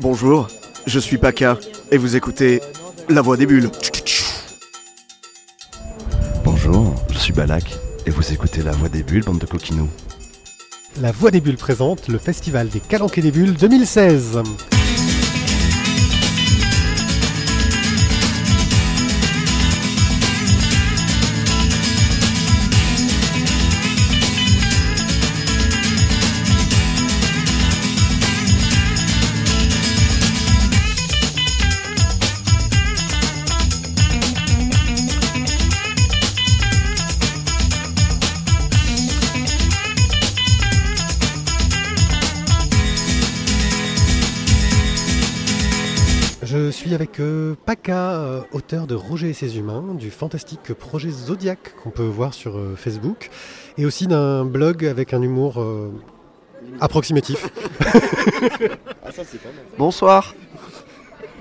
Bonjour, je suis Paka et vous écoutez La Voix des Bulles. Bonjour, je suis Balak et vous écoutez La Voix des Bulles, bande de coquinous. La Voix des Bulles présente le Festival des Calanques et des Bulles 2016. Euh, auteur de Roger et ses humains, du fantastique projet Zodiac qu'on peut voir sur euh, Facebook, et aussi d'un blog avec un humour euh, approximatif. Bonsoir.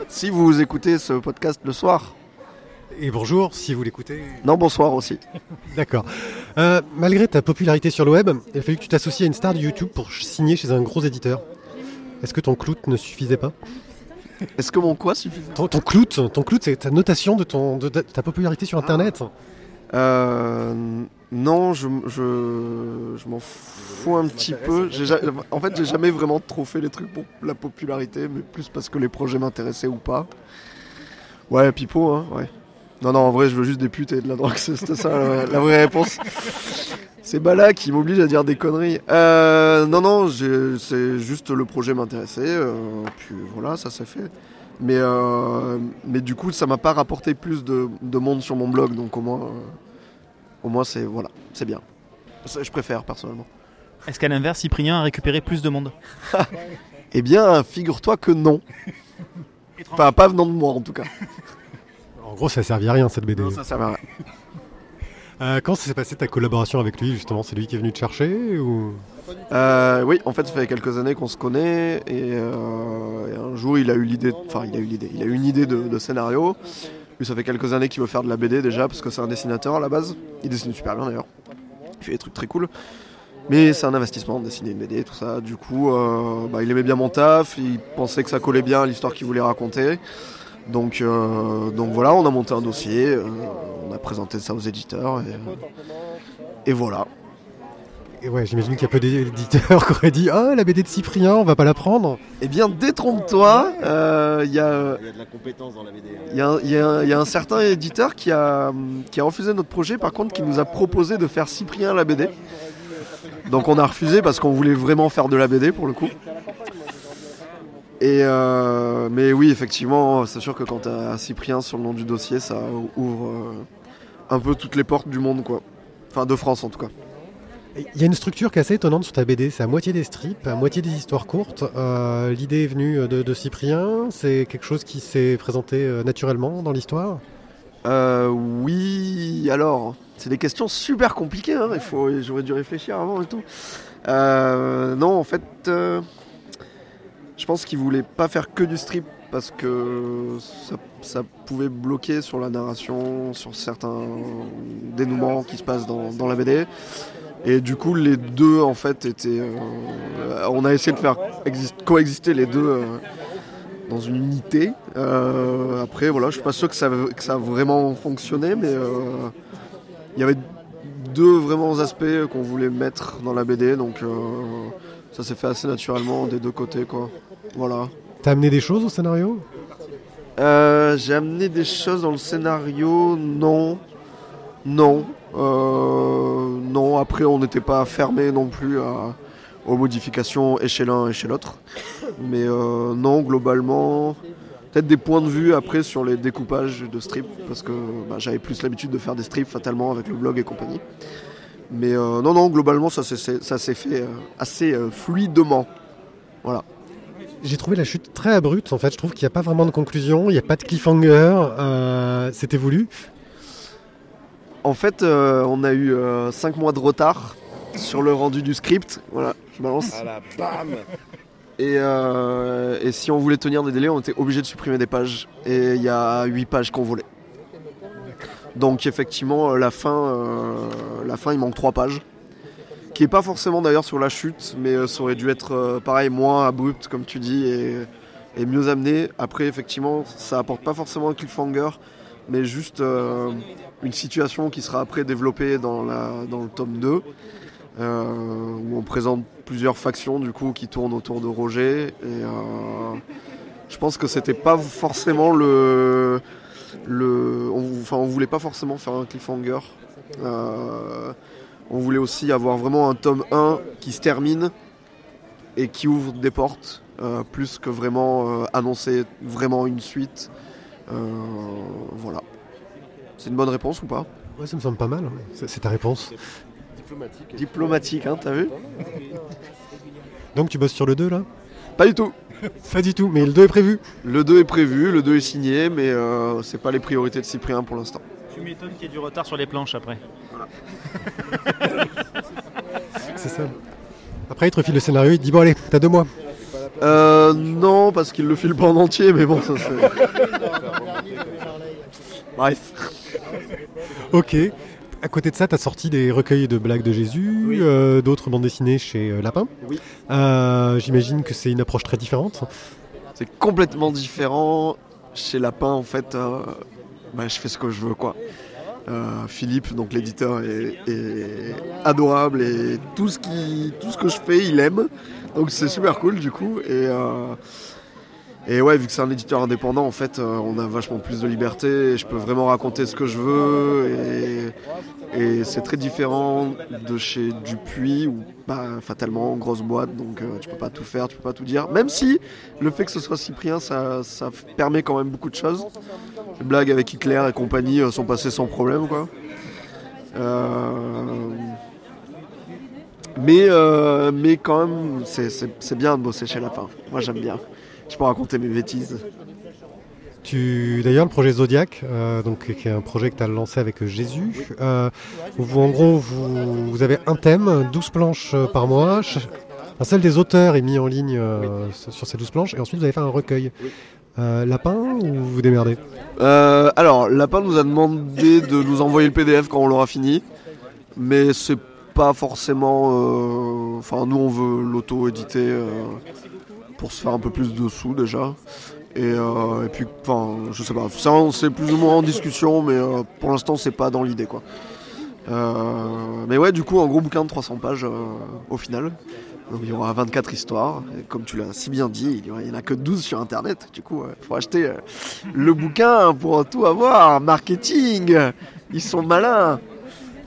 Si vous écoutez ce podcast le soir, Et bonjour si vous l'écoutez. non bonsoir aussi. D'accord. Euh, malgré ta popularité sur le web, il a fallu que tu t'associes à une star de YouTube pour signer chez un gros éditeur. Est-ce que ton clout ne suffisait pas? Est-ce que mon quoi suffit ton, ton clout, ton clout, c'est ta notation de, ton, de, de ta popularité sur Internet. Euh, non, je, je, je m'en fous un petit peu. En fait, j'ai jamais vraiment trop fait les trucs pour la popularité, mais plus parce que les projets m'intéressaient ou pas. Ouais, pipo, hein, ouais. Non, non, en vrai, je veux juste des putes et de la drogue, c'est- c'était ça la, la vraie réponse. C'est Bala qui m'oblige à dire des conneries. Euh, non, non, c'est juste le projet m'intéressait, euh, puis voilà, ça s'est fait. Mais, euh, mais du coup, ça m'a pas rapporté plus de, de monde sur mon blog, donc au moins, euh, au moins c'est voilà, c'est bien. Ça, Je préfère personnellement. Est-ce qu'à l'inverse, Cyprien a récupéré plus de monde? Eh bien, figure-toi que non. Enfin, pas venant de moi en tout cas. En gros, ça servait à rien cette BD. Non, ça sert à rien. Euh, comment ça s'est passé ta collaboration avec lui justement? C'est lui qui est venu te chercher ou? Euh, oui, en fait, ça fait quelques années qu'on se connaît et, euh, et un jour, il a eu l'idée, enfin, il a eu l'idée, il a eu une idée de, scénario. Lui, ça fait quelques années qu'il veut faire de la BD déjà parce que c'est un dessinateur à la base. Il dessine super bien d'ailleurs. Il fait des trucs très cool. Mais c'est un investissement de dessiner une BD tout ça. Du coup, euh, bah, il aimait bien mon taf, il pensait que ça collait bien à l'histoire qu'il voulait raconter. Donc, euh, donc voilà, on a monté un dossier, euh, on a présenté ça aux éditeurs et, et voilà. Et ouais, j'imagine qu'il y a peu d'éditeurs qui auraient dit Ah, la BD de Cyprien, on va pas la prendre. Eh bien, détrompe-toi, euh, il y a. Il y a de la compétence dans la BD. Il y, a un- il y a un- il y a un certain éditeur qui a, qui a refusé notre projet, par contre, qui nous a proposé de faire Cyprien la BD. Donc on a refusé parce qu'on voulait vraiment faire de la BD pour le coup. Et euh, mais oui, effectivement, c'est sûr que quand t'as Cyprien sur le nom du dossier, ça ouvre euh, un peu toutes les portes du monde, quoi. Enfin, de France en tout cas. Il y a une structure qui est assez étonnante sur ta BD. C'est à moitié des strips, à moitié des histoires courtes. Euh, L'idée est venue de, de Cyprien. C'est quelque chose qui s'est présenté naturellement dans l'histoire? Euh, oui, alors, c'est des questions super compliquées. Hein. Il faut, j'aurais dû réfléchir avant et tout. Non, en fait, je pense qu'il voulait pas faire que du strip parce que ça, pouvait bloquer sur la narration, sur certains dénouements qui se passent dans, dans la BD. Et du coup, les deux, en fait, étaient. euh, on a essayé de faire exist- coexister les deux. euh, dans une unité. Euh, après, voilà, je suis pas sûr que ça, que ça a vraiment fonctionné, mais il y avait deux vraiment aspects qu'on voulait mettre dans la BD, donc ça s'est fait assez naturellement des deux côtés, quoi. Voilà. T'as amené des choses au scénario? Euh, J'ai amené des choses dans le scénario, non, non, euh, non. Après, on n'était pas fermé non plus à- aux modifications et chez l'un et chez l'autre, mais euh, non, globalement, peut-être des points de vue après sur les découpages de strips, parce que bah, j'avais plus l'habitude de faire des strips fatalement avec le blog et compagnie. Mais euh, non, non, globalement, ça s'est ça s'est fait euh, assez euh, fluidement. Voilà. J'ai trouvé la chute très abrupte en fait. Je trouve qu'il n'y a pas vraiment de conclusion, il n'y a pas de cliffhanger. euh, C'était voulu. En fait, euh, on a eu 5 mois de retard sur le rendu du script. Voilà, je balance. Voilà, bam Et, euh, et si on voulait tenir des délais, on était obligé de supprimer des pages. Et il y a 8 pages qu'on volait. Donc effectivement, euh, la fin, euh, la fin, il manque 3 pages. Qui est pas forcément d'ailleurs sur la chute, mais euh, ça aurait dû être pareil, moins abrupt comme tu dis, et, mieux amené. Après, effectivement, ça apporte pas forcément un cliffhanger, mais juste une situation qui sera après développée dans, la, dans le tome 2, euh, où on présente plusieurs factions du coup qui tournent autour de Roger. Et je pense que c'était pas forcément le. Le on, enfin, on voulait pas forcément faire un cliffhanger. Euh, on voulait aussi avoir vraiment un tome 1 qui se termine et qui ouvre des portes, euh, plus que vraiment euh, annoncer vraiment une suite. Voilà. C'est une bonne réponse ou pas? Ouais, ça me semble pas mal. hein. C'est ta réponse. Diplomatique, hein, t'as vu? Donc tu bosses sur le 2 là? Pas du tout. Pas du tout, mais le 2 est prévu. Le 2 est prévu, le 2 est signé, mais euh, c'est pas les priorités de Cyprien pour l'instant. Tu m'étonnes qu'il y ait du retard sur les planches après. C'est ça. Après, il te refile le scénario, il te dit Bon, allez, t'as deux mois. Euh, non, parce qu'il le file pas en entier, mais bon, ça c'est. Bref. Ok. À côté de ça, t'as sorti des recueils de blagues de Jésus, Oui. euh, d'autres bandes dessinées chez euh, Lapin. Oui. Euh, J'imagine que c'est une approche très différente. C'est complètement différent. Chez Lapin, en fait, euh, bah, je fais ce que je veux, quoi. Philippe, donc l'éditeur, est, est adorable et tout ce, qui, tout ce que je fais, il aime. Donc c'est super cool, du coup. Et, et ouais, vu que c'est un éditeur indépendant, en fait, euh, on a vachement plus de liberté. Et je peux vraiment raconter ce que je veux. Et, c'est très différent de chez Dupuis, où bah, fatalement, grosse boîte, donc euh, tu peux pas tout faire, tu peux pas tout dire. Même si le fait que ce soit Cyprien, ça, ça permet quand même beaucoup de choses. Les blagues avec Hitler et compagnie euh, sont passées sans problème, quoi. Mais, mais quand même, c'est bien de bosser chez Lapin. Moi, j'aime bien. Je peux raconter mes bêtises. Tu, d'ailleurs, le projet Zodiac, euh, donc, qui est un projet que tu as lancé avec Jésus, euh, vous, en gros, vous, vous avez un thème, 12 planches euh, par mois. Un seul des auteurs est mis en ligne euh, sur ces 12 planches, et ensuite vous avez fait un recueil. Lapin ou vous vous démerdez alors, Lapin nous a demandé de nous envoyer le PDF quand on l'aura fini. Mais c'est pas forcément. Enfin, nous, on veut l'auto-éditer pour se faire un peu plus de sous déjà. Et, euh, et puis, enfin, je sais pas. Ça, c'est plus ou moins en discussion, mais euh, pour l'instant, c'est pas dans l'idée, quoi. Euh, mais ouais, du coup, un gros bouquin de 300 pages au final. Donc, il y aura 24 histoires. Et comme tu l'as si bien dit, il y, aura- il y en a que 12 sur internet. Du coup, il faut acheter le bouquin pour tout avoir. Marketing Ils sont malins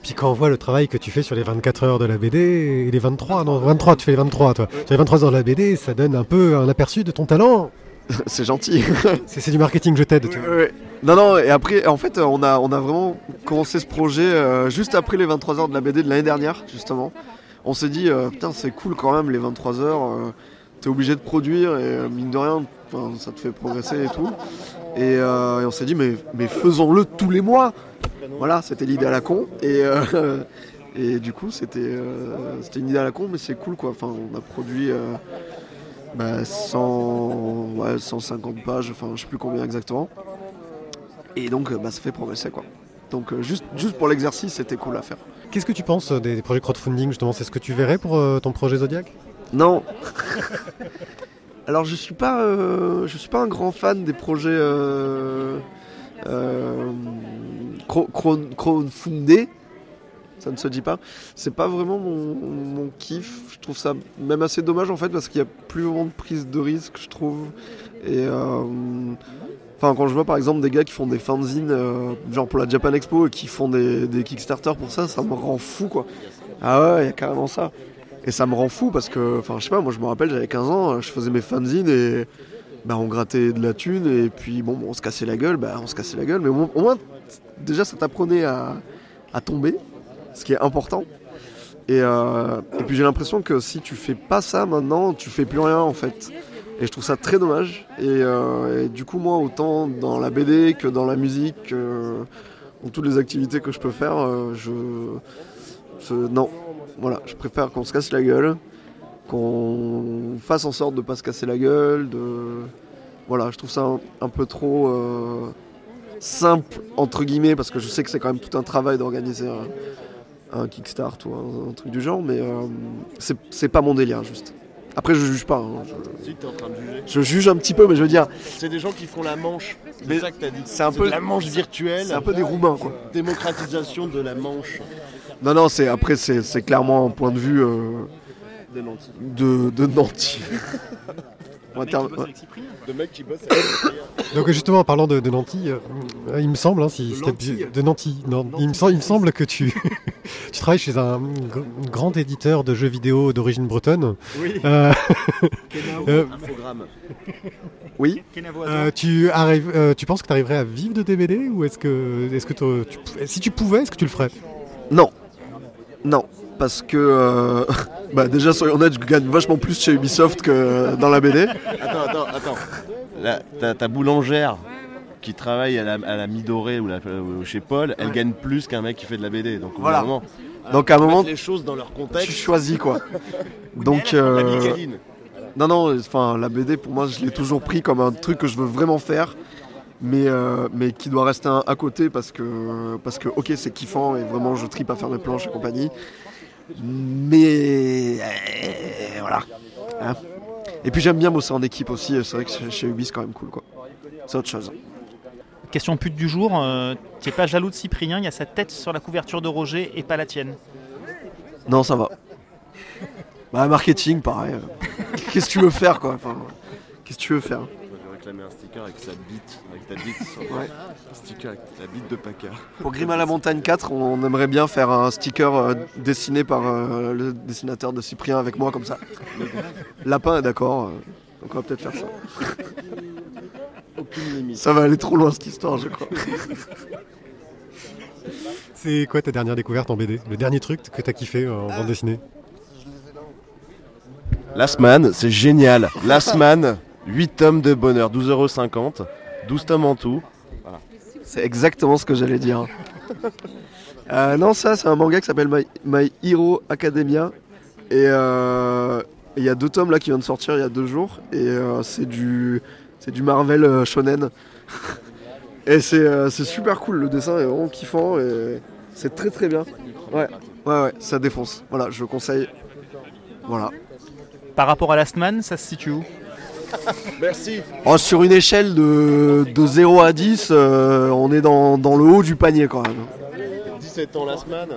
Puis quand on voit le travail que tu fais sur les 24 heures de la BD, et les 23, non, 23, tu fais les 23, toi. Sur les 23 heures de la BD, ça donne un peu un aperçu de ton talent. C'est gentil. C'est du marketing, je t'aide. Non, non, et après, en fait, on a, on a vraiment commencé ce projet euh, juste après les 23 heures de la BD de l'année dernière, justement. On s'est dit, euh, putain, c'est cool quand même, les 23 heures, euh, t'es obligé de produire, et euh, mine de rien, ça te fait progresser et tout. Et, euh, et on s'est dit, mais, mais faisons-le tous les mois Voilà, c'était l'idée à la con. Et, euh, et du coup, c'était euh, c'était une idée à la con, mais c'est cool, quoi. Enfin, on a produit... euh, bah, 100, ouais, 150 pages, enfin je sais plus combien exactement. Et donc bah, ça fait progresser quoi. Donc juste, juste pour l'exercice c'était cool à faire. Qu'est-ce que tu penses des, des projets crowdfunding, justement? C'est ce que tu verrais pour euh, ton projet Zodiac? Non. Alors je suis pas, euh, je suis pas un grand fan des projets euh, euh. Ça ne se dit pas. C'est pas vraiment mon, kiff. Je trouve ça même assez dommage en fait parce qu'il y a plus vraiment de prise de risque, je trouve. Et euh, enfin quand je vois par exemple des gars qui font des fanzines, euh, genre pour la Japan Expo et qui font des, des Kickstarter pour ça, ça me rend fou quoi. Ah ouais, il y a carrément ça. Et ça me rend fou parce que, enfin, je sais pas, moi je me rappelle, j'avais 15 ans, je faisais mes fanzines et bah, on grattait de la thune et puis bon, on se cassait la gueule, bah, on se cassait la gueule, mais au moins, déjà ça t'apprenait à, tomber, ce qui est important. Et, euh, et puis j'ai l'impression que si tu fais pas ça maintenant, tu fais plus rien en fait. Et je trouve ça très dommage. Et, euh, du coup, moi, autant dans la BD que dans la musique, que dans toutes les activités que je peux faire, euh, je- non, voilà, je préfère qu'on se casse la gueule, qu'on fasse en sorte de pas se casser la gueule, de voilà, je trouve ça un, peu trop euh, simple entre guillemets parce que je sais que c'est quand même tout un travail d'organiser un, Kickstart ou un, truc du genre, mais euh, c'est pas mon délire juste. Après, je juge pas. hein. Je, Si, t'es en train de juger. je juge un petit peu, mais je veux dire, C'est des gens qui font la manche. C'est ça que t'as dit. c'est un peu- de la manche virtuelle. c'est un peu des Roumains, quoi. Démocratisation de la manche. Non, non, c'est après, c'est c'est clairement un point de vue euh, de, de Nanti. On va Mec qui bosse avec Cyprien. De mecs qui bossent avec Donc justement, en parlant de, de Nanty, euh, il me semble, hein, si, De si t'as- lentilles. de Nanty, non, il, me semble, il me semble que tu, tu travailles chez un gr- grand éditeur de jeux vidéo d'origine bretonne. Oui. Euh, Euh, Infogramme. Oui. Euh, tu, arrives, euh, tu penses que tu arriverais à vivre de DVD ou est-ce que, est-ce que t'au- tu, si tu pouvais, est-ce que tu le ferais? Non. Non. Parce que, euh, bah déjà, soyons honnêtes, je gagne vachement plus chez Ubisoft que dans la BD. Attends, attends, attends. Ta, boulangère qui travaille à la, à la Midoré ou, la- ou chez Paul, elle gagne plus qu'un mec qui fait de la BD. Donc, Voilà. moment, Donc, à un moment, mettre les choses dans leur tu choisis, quoi. Donc, La euh, non, non, enfin, la BD, pour moi, je l'ai toujours pris comme un truc que je veux vraiment faire. Mais, euh, mais qui doit rester à côté parce que, parce que ok, c'est kiffant et vraiment, je tripe à faire mes planches et compagnie. Mais euh, voilà. Hein. et puis j'aime bien bosser en équipe aussi. C'est vrai que chez- chez Ubi c'est quand même cool quoi. C'est autre chose. Question pute du jour. euh, tu n'es pas jaloux de Cyprien, il y a sa tête sur la couverture de Roger et pas la tienne. Non, ça va. Bah marketing, pareil. Qu'est-ce que tu veux faire quoi Enfin, Qu'est-ce que tu veux faire? Je vais réclamer un sticker avec sa bite, avec ta bite. sur- Ouais. Un sticker avec la bite de Paca. Pour Grim à la montagne 4, on aimerait bien faire un sticker euh, dessiné par euh, le dessinateur de Cyprien avec moi comme ça. Lapin est d'accord. euh, donc on va peut-être faire ça. Aucune limite. Ça va aller trop loin cette histoire, je crois. C'est quoi ta dernière découverte en BD Le dernier truc que tu as kiffé en bande dessinée? Last Man, c'est génial. Last Man, 8 tomes de bonheur, 12,50€. 12 tomes en tout. C'est exactement ce que j'allais dire. Euh, non, ça, c'est un manga qui s'appelle My, My Hero Academia. Et euh, il y a deux tomes là qui viennent de sortir il y a deux jours. Et euh, c'est du, c'est du Marvel euh, Shonen. et c'est euh, c'est super cool. Le dessin est vraiment kiffant. Et c'est très très bien. Ouais, ouais, ouais, ça défonce. Voilà, je conseille. Voilà. Par rapport à Last Man, ça se situe où? Merci. Oh, sur une échelle de, de 0 à 10, euh, on est dans, dans le haut du panier quand même. 17 ans Last Man.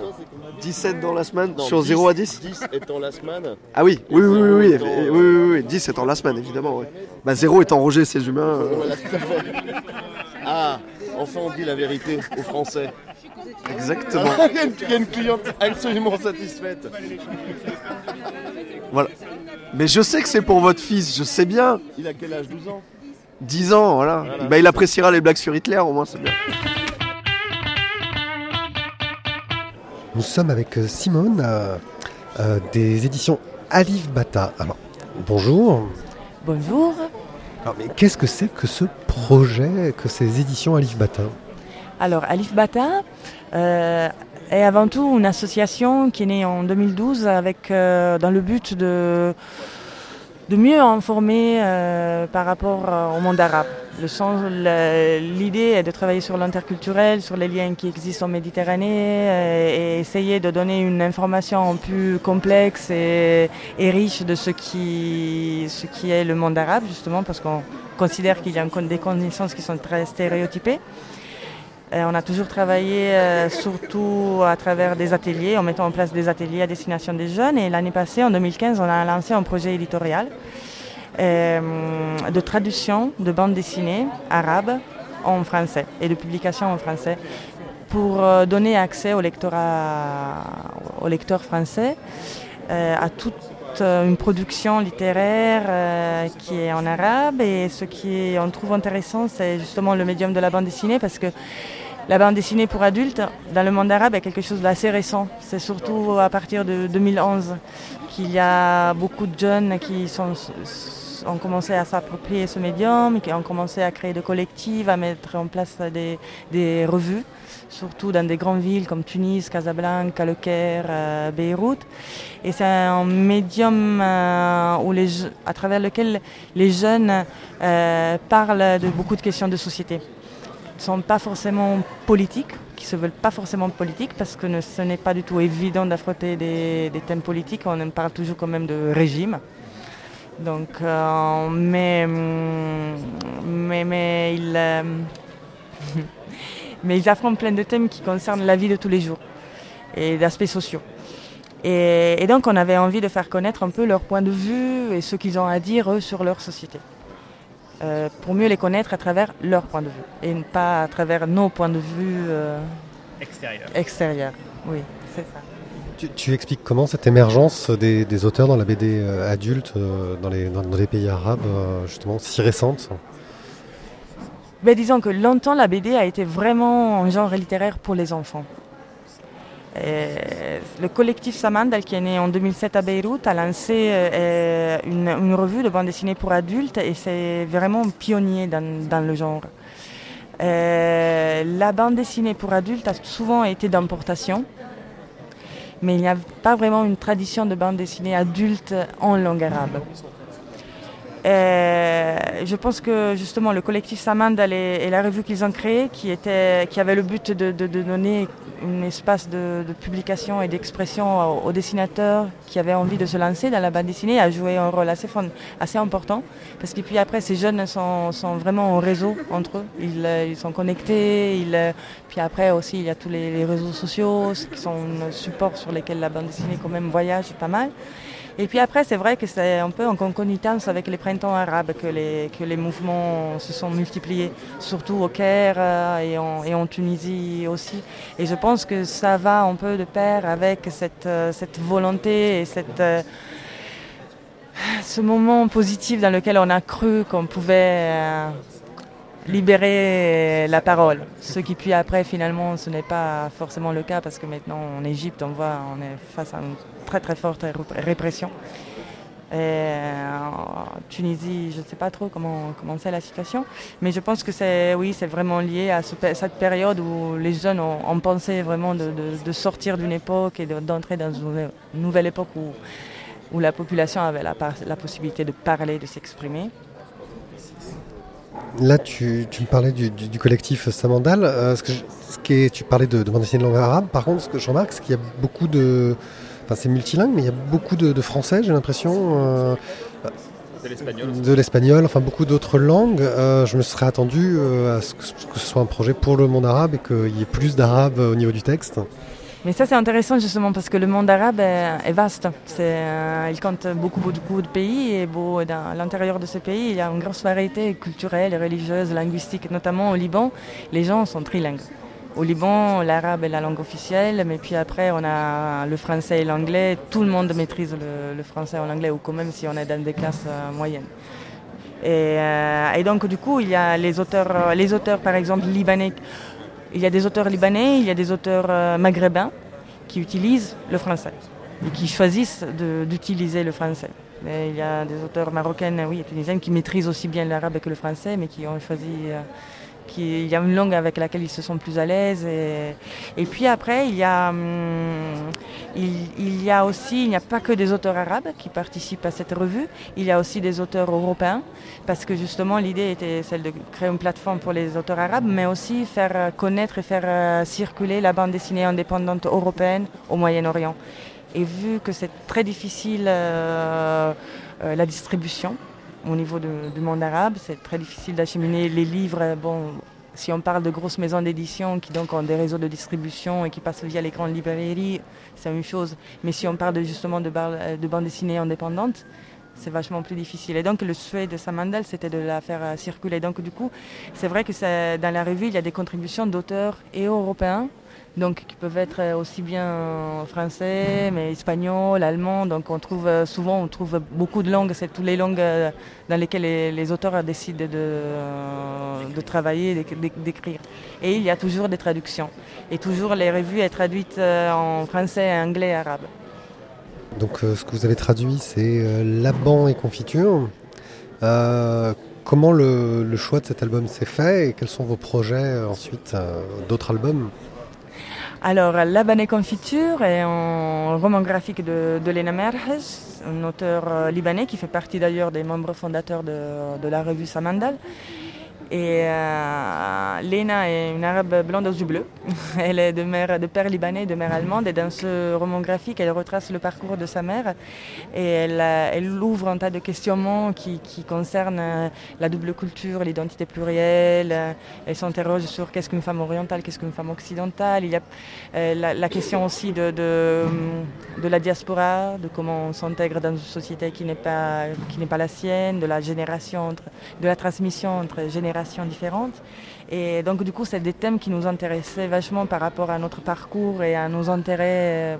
17 dans la semaine Non, sur 0 à 10 10 étant Last Man. Ah oui, oui, oui, oui, oui, Étant, oui, oui, oui, oui, 10 étant la semaine évidemment. Ouais. Bah 0 étant Roger et ses humains. euh, Voilà. Ah, enfin on dit la vérité aux Français. exactement. il, y a une, il y a une cliente absolument satisfaite. Voilà. Mais je sais que c'est pour votre fils, je sais bien. Il a quel âge 12 ans? 10 ans, voilà. Voilà. Bah il appréciera les blagues sur Hitler, au moins c'est bien. Nous sommes avec euh, Simone euh, euh, des éditions Alif Bata. Alors, bonjour. Bonjour. Alors, mais qu'est-ce que c'est que ce projet, que ces éditions Alif Bata? Alors, Alif Bata euh, est avant tout une association qui est née en 2012 avec, euh, dans le but de, de mieux informer euh, par rapport euh, au monde arabe. L'idée est de travailler sur l'interculturel, sur les liens qui existent en Méditerranée et essayer de donner une information plus complexe et, riche de ce qui, ce qui est le monde arabe, justement, parce qu'on considère qu'il y a des connaissances qui sont très stéréotypées. Euh, on a toujours travaillé euh, surtout à travers des ateliers, en mettant en place des ateliers à destination des jeunes. Et l'année passée, en 2015, on a lancé un projet éditorial euh, de traduction de bandes dessinées arabes en français et de publication en français pour donner accès au lectorat, lecteur français à toute une production littéraire qui est en arabe et ce qui on trouve intéressant c'est justement le médium de la bande dessinée parce que la bande dessinée pour adultes dans le monde arabe est quelque chose d'assez récent. C'est surtout à partir de 2011 qu'il y a beaucoup de jeunes qui ont commencé à s'approprier ce médium, qui ont commencé à créer des collectifs, à mettre en place des, revues, surtout dans des grandes villes comme Tunis, Casablanca, Le Caire, euh, Beyrouth. Et c'est un médium euh, à travers lequel les jeunes euh, parlent de beaucoup de questions de société sont pas forcément politiques, qui se veulent pas forcément politiques, parce que ce n'est pas du tout évident d'affronter des, thèmes politiques. On parle toujours quand même de régime. Donc, euh, mais, mais, mais, ils, euh, mais ils affrontent plein de thèmes qui concernent la vie de tous les jours et d'aspects sociaux. Et, et, donc on avait envie de faire connaître un peu leur point de vue et ce qu'ils ont à dire eux sur leur société. Euh, pour mieux les connaître à travers leur point de vue et pas à travers nos points de vue euh, extérieurs. extérieurs. Oui, c'est ça. Tu, tu, expliques comment cette émergence des, des auteurs dans la BD euh, adulte dans, les, dans, dans, les, pays arabes, justement, si récente? Ben, Disons que longtemps, la BD a été vraiment un genre littéraire pour les enfants. Et le collectif Samandal, qui est né en 2007 à Beyrouth, a lancé euh, une, revue de bande dessinée pour adultes et c'est vraiment pionnier dans, dans le genre. Euh, la bande dessinée pour adultes a souvent été d'importation, mais il n'y a pas vraiment une tradition de bande dessinée adulte en langue arabe. Euh, je pense que justement le collectif Samandal et, et la revue qu'ils ont créée, qui, était, qui avait le but de, de, de donner un espace de, de publication et d'expression aux, dessinateurs qui avaient envie de se lancer dans la bande dessinée, a joué un rôle assez, assez important. Parce que puis après, ces jeunes sont, sont vraiment en réseau entre eux. Ils, ils sont connectés. Ils, puis après aussi, il y a tous les, les réseaux sociaux qui sont un support sur lesquels la bande dessinée quand même voyage pas mal. Et puis après, c'est vrai que c'est un peu en concomitance avec les printemps arabes que les, que les mouvements se sont multipliés, surtout au Caire euh, et, en, et en Tunisie aussi. Et je pense que ça va un peu de pair avec cette, euh, cette volonté et cette, euh, ce moment positif dans lequel on a cru qu'on pouvait libérer la parole. Ce qui puis après finalement ce n'est pas forcément le cas parce que maintenant en Égypte on voit on est face à une très très forte répression. En Tunisie, je ne sais pas trop comment comment c'est la situation, mais je pense que c'est oui c'est vraiment lié à ce, cette période où les jeunes ont, pensé vraiment de, sortir d'une époque et d'entrer dans une nouvelle époque où où la population avait la possibilité de parler, de s'exprimer. Là, tu, tu, me parlais du, du, du collectif Samandal. Euh, ce que je, ce qui est, tu parlais de, de bande dessinée de langue arabe. Par contre, ce que je remarque, c'est qu'il y a beaucoup de. Enfin, c'est multilingue, mais il y a beaucoup de, de français, j'ai l'impression. Euh, de l'espagnol. enfin beaucoup d'autres langues. Euh, je me serais attendu à ce que, que, ce soit un projet pour le monde arabe et qu'il y ait plus d'arabe au niveau du texte. Mais ça, c'est intéressant justement parce que le monde arabe est, vaste. Euh, il compte beaucoup, beaucoup de pays et beau, dans l'intérieur de ce pays, il y a une grosse variété culturelle, religieuse, linguistique. Notamment au Liban, les gens sont trilingues. Au Liban, l'arabe est la langue officielle, mais puis après, on a le français et l'anglais. Tout le monde maîtrise le, le, français et l'anglais, ou quand même si on est dans des classes euh, moyennes. Et, euh, et, donc, du coup, il y a les auteurs, les auteurs par exemple, libanais il y a des auteurs libanais, il y a des auteurs euh, maghrébins qui utilisent le français et qui choisissent d'utiliser le français. Il y a des auteurs marocaines, oui, et tunisiennes qui maîtrisent aussi bien l'arabe que le français, mais qui ont choisi euh, il y a une langue avec laquelle ils se sont plus à l'aise. Et, puis après, il y, a, hum, il, y a aussi, il n'y a pas que des auteurs arabes qui participent à cette revue, il y a aussi des auteurs européens, parce que justement l'idée était celle de créer une plateforme pour les auteurs arabes, mais aussi faire connaître et faire euh, circuler la bande dessinée indépendante européenne au Moyen-Orient. Et vu que c'est très difficile euh, euh, la distribution, au niveau du monde arabe. C'est très difficile d'acheminer les livres. Si on parle de grosses maisons d'édition qui ont des réseaux de distribution et qui passent via les grandes librairies, c'est une chose. Mais si on parle justement de, bar, de bande dessinée indépendante, c'est vachement plus difficile. Et donc le souhait de Samandal, c'était de la faire circuler. Donc du coup, c'est vrai que dans la revue, il y a des contributions d'auteurs et européens donc qui peuvent être aussi bien français, mais espagnol, allemand. Donc on trouve souvent on trouve beaucoup de langues, c'est toutes les langues dans lesquelles les, auteurs décident de, travailler, d'écrire. Et il y a toujours des traductions. Et toujours les revues sont traduites en français, anglais, arabe. Donc euh, ce que vous avez traduit, c'est euh, Laban et confiture. Euh, comment le, choix de cet album s'est fait et quels sont vos projets ensuite d'autres albums? Alors, La Banée Confiture est un roman graphique de, de Lena Merhes, un auteur libanais qui fait partie d'ailleurs des membres fondateurs de, la revue Samandal. Et euh, Lena est une arabe blonde aux yeux bleus. elle est de, mère, de père libanais et de mère allemande. Et dans ce roman graphique, elle retrace le parcours de sa mère. Et elle, elle ouvre un tas de questionnements qui, concernent euh, la double culture, l'identité plurielle. Elle s'interroge sur qu'est-ce qu'une femme orientale, qu'est-ce qu'une femme occidentale. Il y a euh, la, question aussi de, la diaspora, de comment on s'intègre dans une société qui n'est pas, pas la sienne, de la génération, de la transmission entre générations différentes. Et donc du coup, c'est des thèmes qui nous intéressaient vachement par rapport à notre parcours et à nos intérêts euh,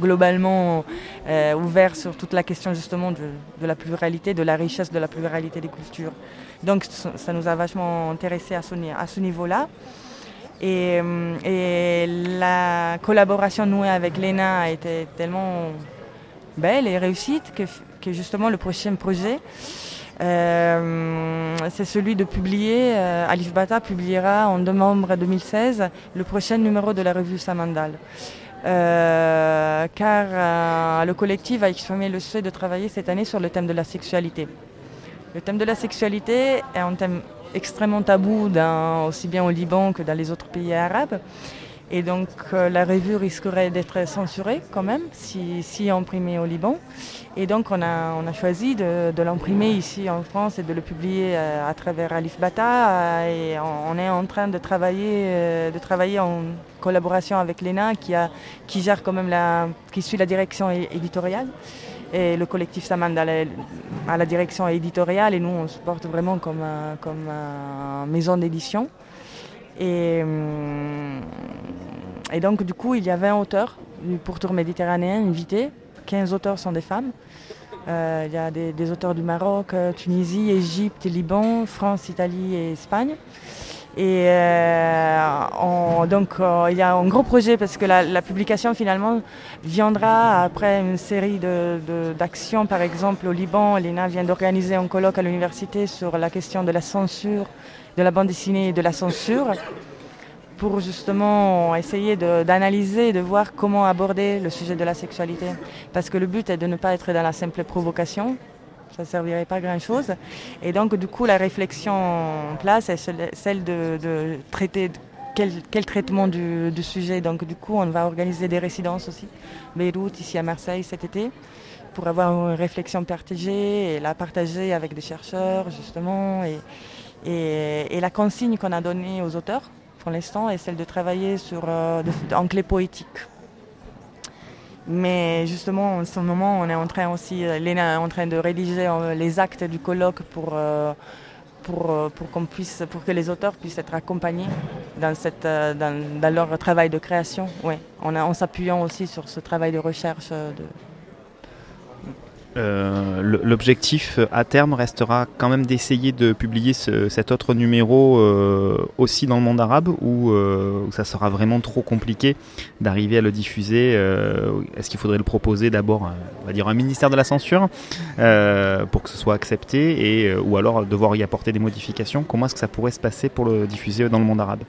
globalement euh, ouverts sur toute la question justement de, la pluralité, de la richesse de la pluralité des cultures. Donc ça nous a vachement intéressé à ce, niveau-là. Et, euh, la collaboration nouée avec l'ENA a été tellement belle et réussite que, justement le prochain projet c'est celui de publier, euh, Alif Bata publiera en novembre 2016 le prochain numéro de la revue Samandal. Euh, car euh, le collectif a exprimé le souhait de travailler cette année sur le thème de la sexualité. Le thème de la sexualité est un thème extrêmement tabou aussi bien au Liban que dans les autres pays arabes. Et donc euh, la revue risquerait d'être censurée quand même si, si imprimée au Liban. Et donc on a, choisi de, l'imprimer ici en France et de le publier à, à travers Alif Bata. Et on, est en train de travailler, euh, de travailler en collaboration avec l'ENA qui, gère quand même la, qui suit la direction éditoriale. Et le collectif Samanda à la direction éditoriale et nous on se porte vraiment comme, comme maison d'édition. Et, et, donc, du coup, il y avait un auteur du pourtour méditerranéen invité. 15 auteurs sont des femmes. Euh, il y a des, auteurs du Maroc, Tunisie, Égypte, Liban, France, Italie et Espagne. Et euh, on, donc euh, il y a un gros projet parce que la, publication finalement viendra après une série d'actions. De, Par exemple, au Liban, l'ENA vient d'organiser un colloque à l'université sur la question de la censure de la bande dessinée et de la censure pour justement essayer d'analyser et de voir comment aborder le sujet de la sexualité. Parce que le but est de ne pas être dans la simple provocation, ça ne servirait pas à grand-chose. Et donc du coup la réflexion en place est celle de, traiter quel, traitement du, sujet. Donc du coup on va organiser des résidences aussi, Beyrouth, ici à Marseille cet été pour avoir une réflexion partagée et la partager avec des chercheurs justement et, la consigne qu'on a donnée aux auteurs pour l'instant est celle de travailler sur, euh, en clé poétique. Mais justement, en ce moment, on est en train aussi, Léna est en train de rédiger euh, les actes du colloque pour, euh, pour, qu'on puisse, pour que les auteurs puissent être accompagnés dans, cette, dans, leur travail de création, en, en s'appuyant aussi sur ce travail de recherche de, euh, L'objectif à terme restera quand même d'essayer de publier ce, cet autre numéro euh, aussi dans le monde arabe ou euh, ça sera vraiment trop compliqué d'arriver à le diffuser euh, Est-ce qu'il faudrait le proposer d'abord, on va dire, un ministère de la censure euh, pour que ce soit accepté et ou alors devoir y apporter des modifications? Comment est-ce que ça pourrait se passer pour le diffuser dans le monde arabe?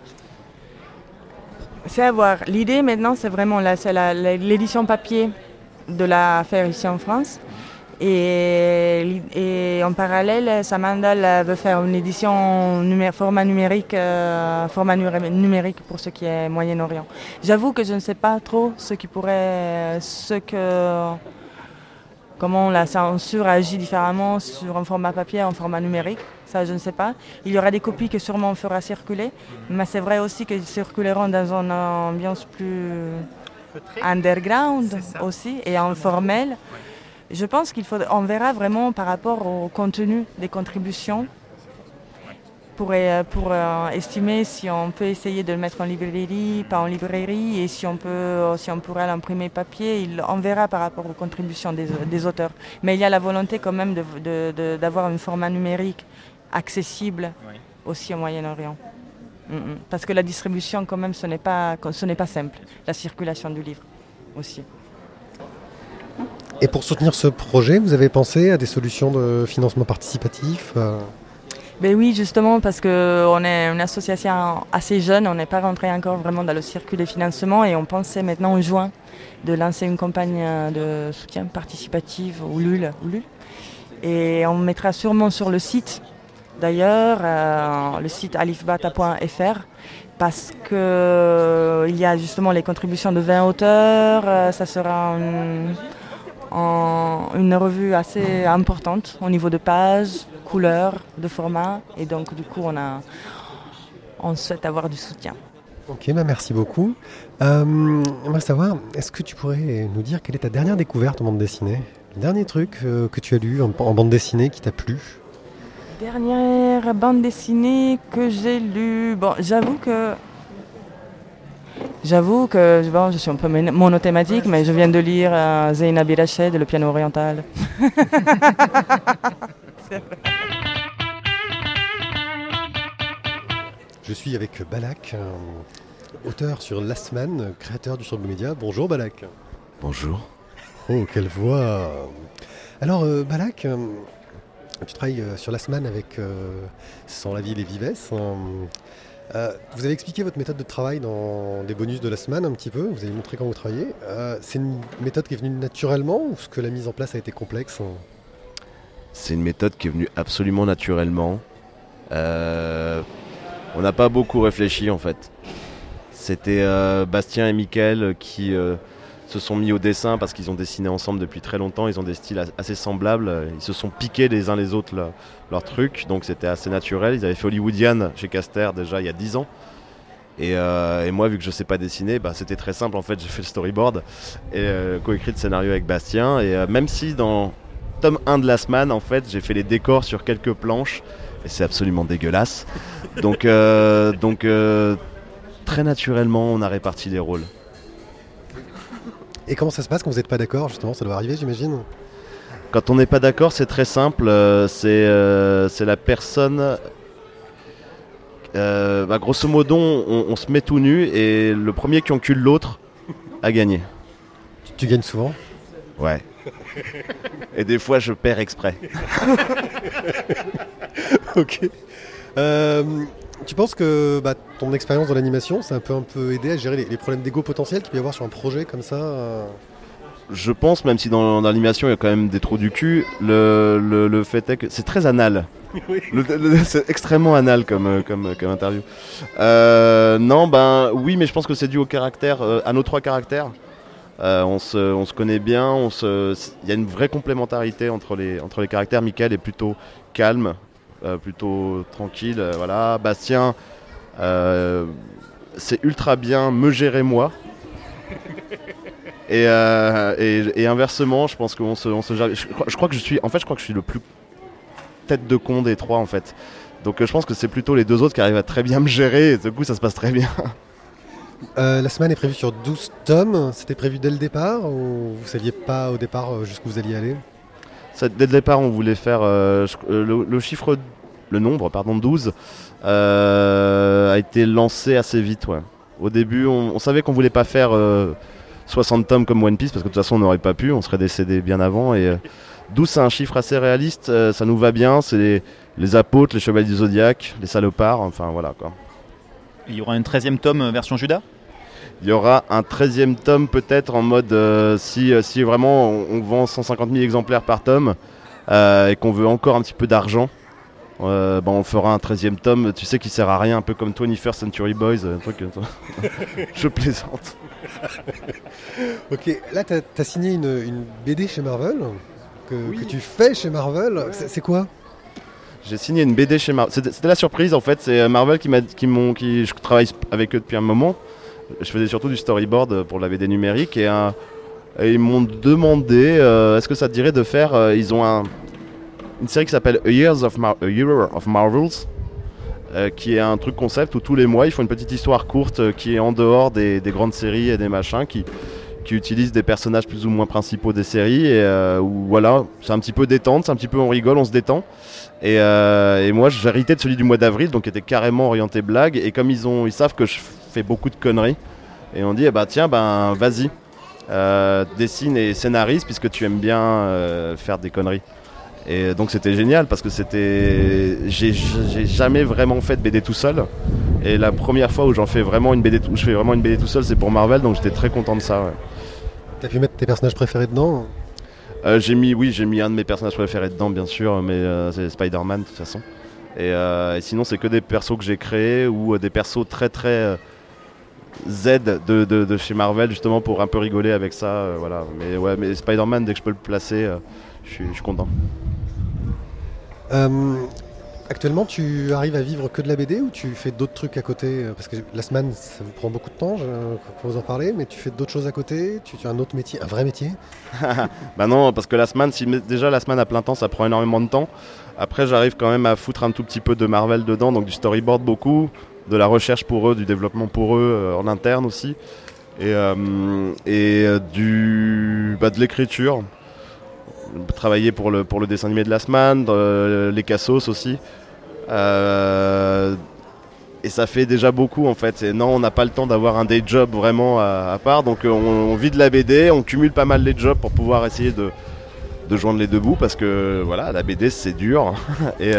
C'est à voir. L'idée maintenant, c'est vraiment l'édition papier de la faire ici en France. Et, et, en parallèle, Samandal veut faire une édition numé format numérique, euh, format numérique pour ce qui est Moyen-Orient. J'avoue que je ne sais pas trop ce qui pourrait, ce que, comment la censure agit différemment sur un format papier et un format numérique. Ça, je ne sais pas. Il y aura des copies que sûrement on fera circuler, mais c'est vrai aussi qu'ils circuleront dans une ambiance plus underground aussi et informelle. Ouais. Je pense qu'il faut, on verra vraiment par rapport au contenu des contributions pour, pour euh, estimer si on peut essayer de le mettre en librairie, pas en librairie, et si on, peut, si on pourrait l'imprimer papier, il, on verra par rapport aux contributions des, des, auteurs. Mais il y a la volonté quand même d'avoir un format numérique accessible oui. aussi au Moyen-Orient. Mm -mm. Parce que la distribution quand même, ce n'est pas, pas simple, la circulation du livre aussi. Et pour soutenir ce projet, vous avez pensé à des solutions de financement participatif euh... ben Oui, justement, parce qu'on est une association assez jeune, on n'est pas rentré encore vraiment dans le circuit des financements et on pensait maintenant en juin de lancer une campagne de soutien participatif au LUL. Et on mettra sûrement sur le site d'ailleurs euh, le site alifbata.fr parce que il y a justement les contributions de 20 auteurs. euh, ça sera en- une revue assez importante au niveau de pages, couleurs, de format. Et donc du coup on a on souhaite avoir du soutien. Ok, bah merci beaucoup. Euh, J'aimerais savoir, est-ce que tu pourrais nous dire quelle est ta dernière découverte en bande dessinée? Le dernier truc euh, que tu as lu en, en bande dessinée qui t'a plu? Dernière bande dessinée que j'ai lue. Bon, j'avoue que. J'avoue que bon, je suis un peu mon- monothématique, mais je viens de lire euh, Zeina Birached, Le piano oriental. Je suis avec Balak, auteur sur Last Man, créateur du Surblue Média. Bonjour Balak. Bonjour. Oh, quelle voix Alors, euh, Balak, euh, tu travailles euh, sur Last Man avec euh, Sans la ville et Vives. Euh, vous avez expliqué votre méthode de travail dans des bonus de Last Man un petit peu. Vous avez montré comment vous travaillez. Euh, C'est une méthode qui est venue naturellement ou est-ce que la mise en place a été complexe hein C'est une méthode qui est venue absolument naturellement. Euh, on n'a pas beaucoup réfléchi en fait. C'était Bastien et Mickaël qui se sont mis au dessin parce qu'ils ont dessiné ensemble depuis très longtemps. Ils ont des styles as- assez semblables. Ils se sont piqués les uns les autres leur, leur truc, donc c'était assez naturel. Ils avaient fait Hollywoodian chez Caster déjà il y a 10 ans. Et, euh, et moi, vu que je sais pas dessiner, bah, c'était très simple en fait. J'ai fait le storyboard et euh, coécrit le scénario avec Bastien. Et euh, même si dans tome 1 de Last Man, en fait, j'ai fait les décors sur quelques planches et c'est absolument dégueulasse. Donc, euh, donc très naturellement, on a réparti les rôles. Et comment ça se passe quand vous n'êtes pas d'accord Justement, ça doit arriver, j'imagine. Quand on n'est pas d'accord, c'est très simple. euh, c'est euh, c'est la personne. euh, bah, grosso modo, on, on se met tout nu et le premier qui encule l'autre a gagné. Tu, tu gagnes souvent? Ouais. Et des fois, je perds exprès. ok. Euh, tu penses que bah, ton expérience dans l'animation, ça a un peu, un peu aidé à gérer les, les problèmes d'ego potentiels qu'il peut y avoir sur un projet comme ça euh Je pense, même si dans, dans l'animation il y a quand même des trous du cul, le, le, le fait est que c'est très anal. C'est extrêmement anal comme, euh, comme, comme interview. Euh, non, ben oui, mais je pense que c'est dû au caractère, euh, à nos trois caractères. Euh, on, se, on se connaît bien, on se, il y a une vraie complémentarité entre les, entre les caractères. Michael est plutôt calme, euh, plutôt tranquille. euh, voilà. Bastien, euh, c'est ultra bien me gérer moi. Et, euh, inversement, je pense qu'on se, que je suis, en fait, je crois que je suis le plus tête de con des trois en fait. Donc euh, je pense que c'est plutôt les deux autres qui arrivent à très bien me gérer et du coup ça se passe très bien. Euh, La semaine est prévue sur 12 tomes. C'était prévu dès le départ ou vous saviez pas au départ euh, jusqu'où vous alliez aller? Dès le départ, on voulait faire euh, euh, le, chiffre, le nombre, pardon, 12 euh, a été lancé assez vite. Au début, on, savait qu'on voulait pas faire euh, 60 tomes comme One Piece parce que de toute façon, on n'aurait pas pu, on serait décédé bien avant. Et euh, 12, c'est un chiffre assez réaliste, ça nous va bien. C'est les, apôtres, les chevaliers du zodiaque, les salopards, enfin voilà quoi. Il y aura un 13 tome version Judas? Il y aura un 13e tome peut-être en mode euh, si, euh, si vraiment on, on vend 150 000 exemplaires par tome euh, et qu'on veut encore un petit peu d'argent. euh, ben, on fera un 13e tome, tu sais qui sert à rien, un peu comme 21st Century Boys, un truc. Je plaisante. Ok, là tu as, signé une, une BD chez Marvel que, que tu fais chez Marvel. C'est c'est quoi? J'ai signé une BD chez Marvel. C'était la surprise en fait, c'est Marvel qui m'a qui m'ont qui je travaille avec eux depuis un moment. Je faisais surtout du storyboard pour la BD numérique et, euh, et ils m'ont demandé euh, est-ce que ça te dirait de faire euh, ils ont un, une série qui s'appelle A Years of Year of Marvels qui est un truc concept où tous les mois ils font une petite histoire courte qui est en dehors des, des grandes séries et des machins qui utilisent des personnages plus ou moins principaux des séries et voilà c'est un petit peu détente c'est un petit peu on rigole on se détend et, moi, hérité de celui du mois d'avril, donc qui était carrément orienté blague. Et comme ils, ont, ils savent que je fais beaucoup de conneries, et on dit, eh bah, tiens, ben vas-y, euh, dessine et scénarise, puisque tu aimes bien euh, faire des conneries. Et donc c'était génial, parce que c'était. J'ai jamais vraiment fait de BD tout seul. Et la première fois où j'en fais vraiment une BD, tout- je fais vraiment une BD tout seul, c'est pour Marvel, donc j'étais très content de ça. ouais. T'as pu mettre tes personnages préférés dedans? Euh, j'ai mis, oui, j'ai mis un de mes personnages préférés dedans, bien sûr, mais euh, c'est Spider-Man de toute façon. Et, euh, et sinon, c'est que des persos que j'ai créés ou des persos très très Z de, de- de chez Marvel, justement pour un peu rigoler avec ça. euh, voilà. Mais ouais, mais Spider-Man, dès que je peux le placer, euh, je suis content. Euh, actuellement, tu arrives à vivre que de la BD ou tu fais d'autres trucs à côté? Euh, Parce que la semaine, ça vous prend beaucoup de temps, je, quand vous en parlez, mais tu fais d'autres choses à côté? Tu, tu as un autre métier, un vrai métier? Bah non, parce que la semaine, si déjà la semaine à plein temps, ça prend énormément de temps. Après, j'arrive quand même à foutre un tout petit peu de Marvel dedans, donc du storyboard beaucoup, de la recherche pour eux, du développement pour eux euh, en interne aussi, et, euh, euh, du, bah, de l'écriture. Travailler pour le, dessin animé de la semaine, les cassos aussi. Et ça fait déjà beaucoup en fait. Et non, on n'a pas le temps d'avoir un day job vraiment à, part. Donc on, vit de la BD, on cumule pas mal les jobs pour pouvoir essayer de, joindre les deux bouts parce que voilà, la BD c'est dur. et,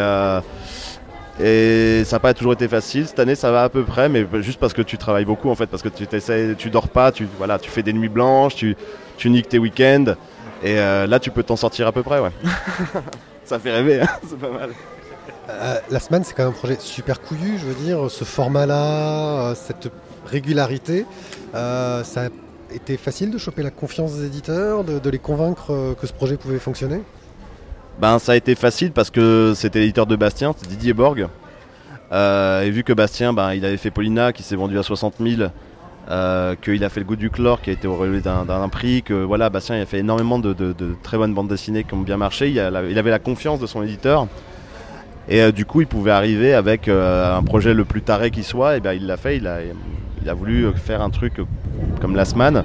et ça n'a pas toujours été facile. Cette année ça va à peu près, mais juste parce que tu travailles beaucoup en fait, parce que tu t'essayes, tu dors pas, tu, voilà, tu fais des nuits blanches, tu, tu niques tes week-ends. Et euh, là tu peux t'en sortir à peu près, ouais. ça fait rêver, hein, c'est pas mal. Euh, La semaine, c'est quand même un projet super couillu, je veux dire, ce format-là, euh, cette régularité, euh, ça a été facile de choper la confiance des éditeurs, de, de les convaincre que ce projet pouvait fonctionner? Ben, ça a été facile parce que c'était l'éditeur de Bastien, c'est Didier Borg. Euh, et vu que Bastien, ben, il avait fait Paulina qui s'est vendu à 60 000, euh, qu'il a fait le goût du chlore qui a été au relevé d'un prix, que voilà, Bastien il a fait énormément de, très bonnes bandes dessinées qui ont bien marché. Il, avait la confiance de son éditeur. Et euh, du coup, il pouvait arriver avec un projet le plus taré qui soit. Et ben, il l'a fait. Il a, il a voulu faire un truc comme Last Man.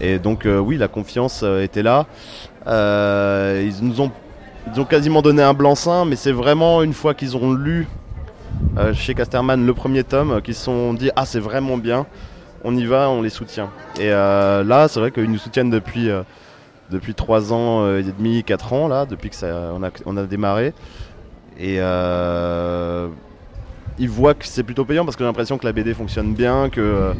Et donc, oui, la confiance était là. Ils nous ont ils ont quasiment donné un blanc-seing, mais c'est vraiment une fois qu'ils ont lu euh, chez Casterman le premier tome, euh, qu'ils se sont dit Ah, c'est vraiment bien, on y va, on les soutient. Et euh, là, c'est vrai qu'ils nous soutiennent depuis, depuis 3 ans et demi, 4 ans, là, depuis que ça, on, a, démarré. Et ils voient que c'est plutôt payant parce que j'ai l'impression que la BD fonctionne bien, que.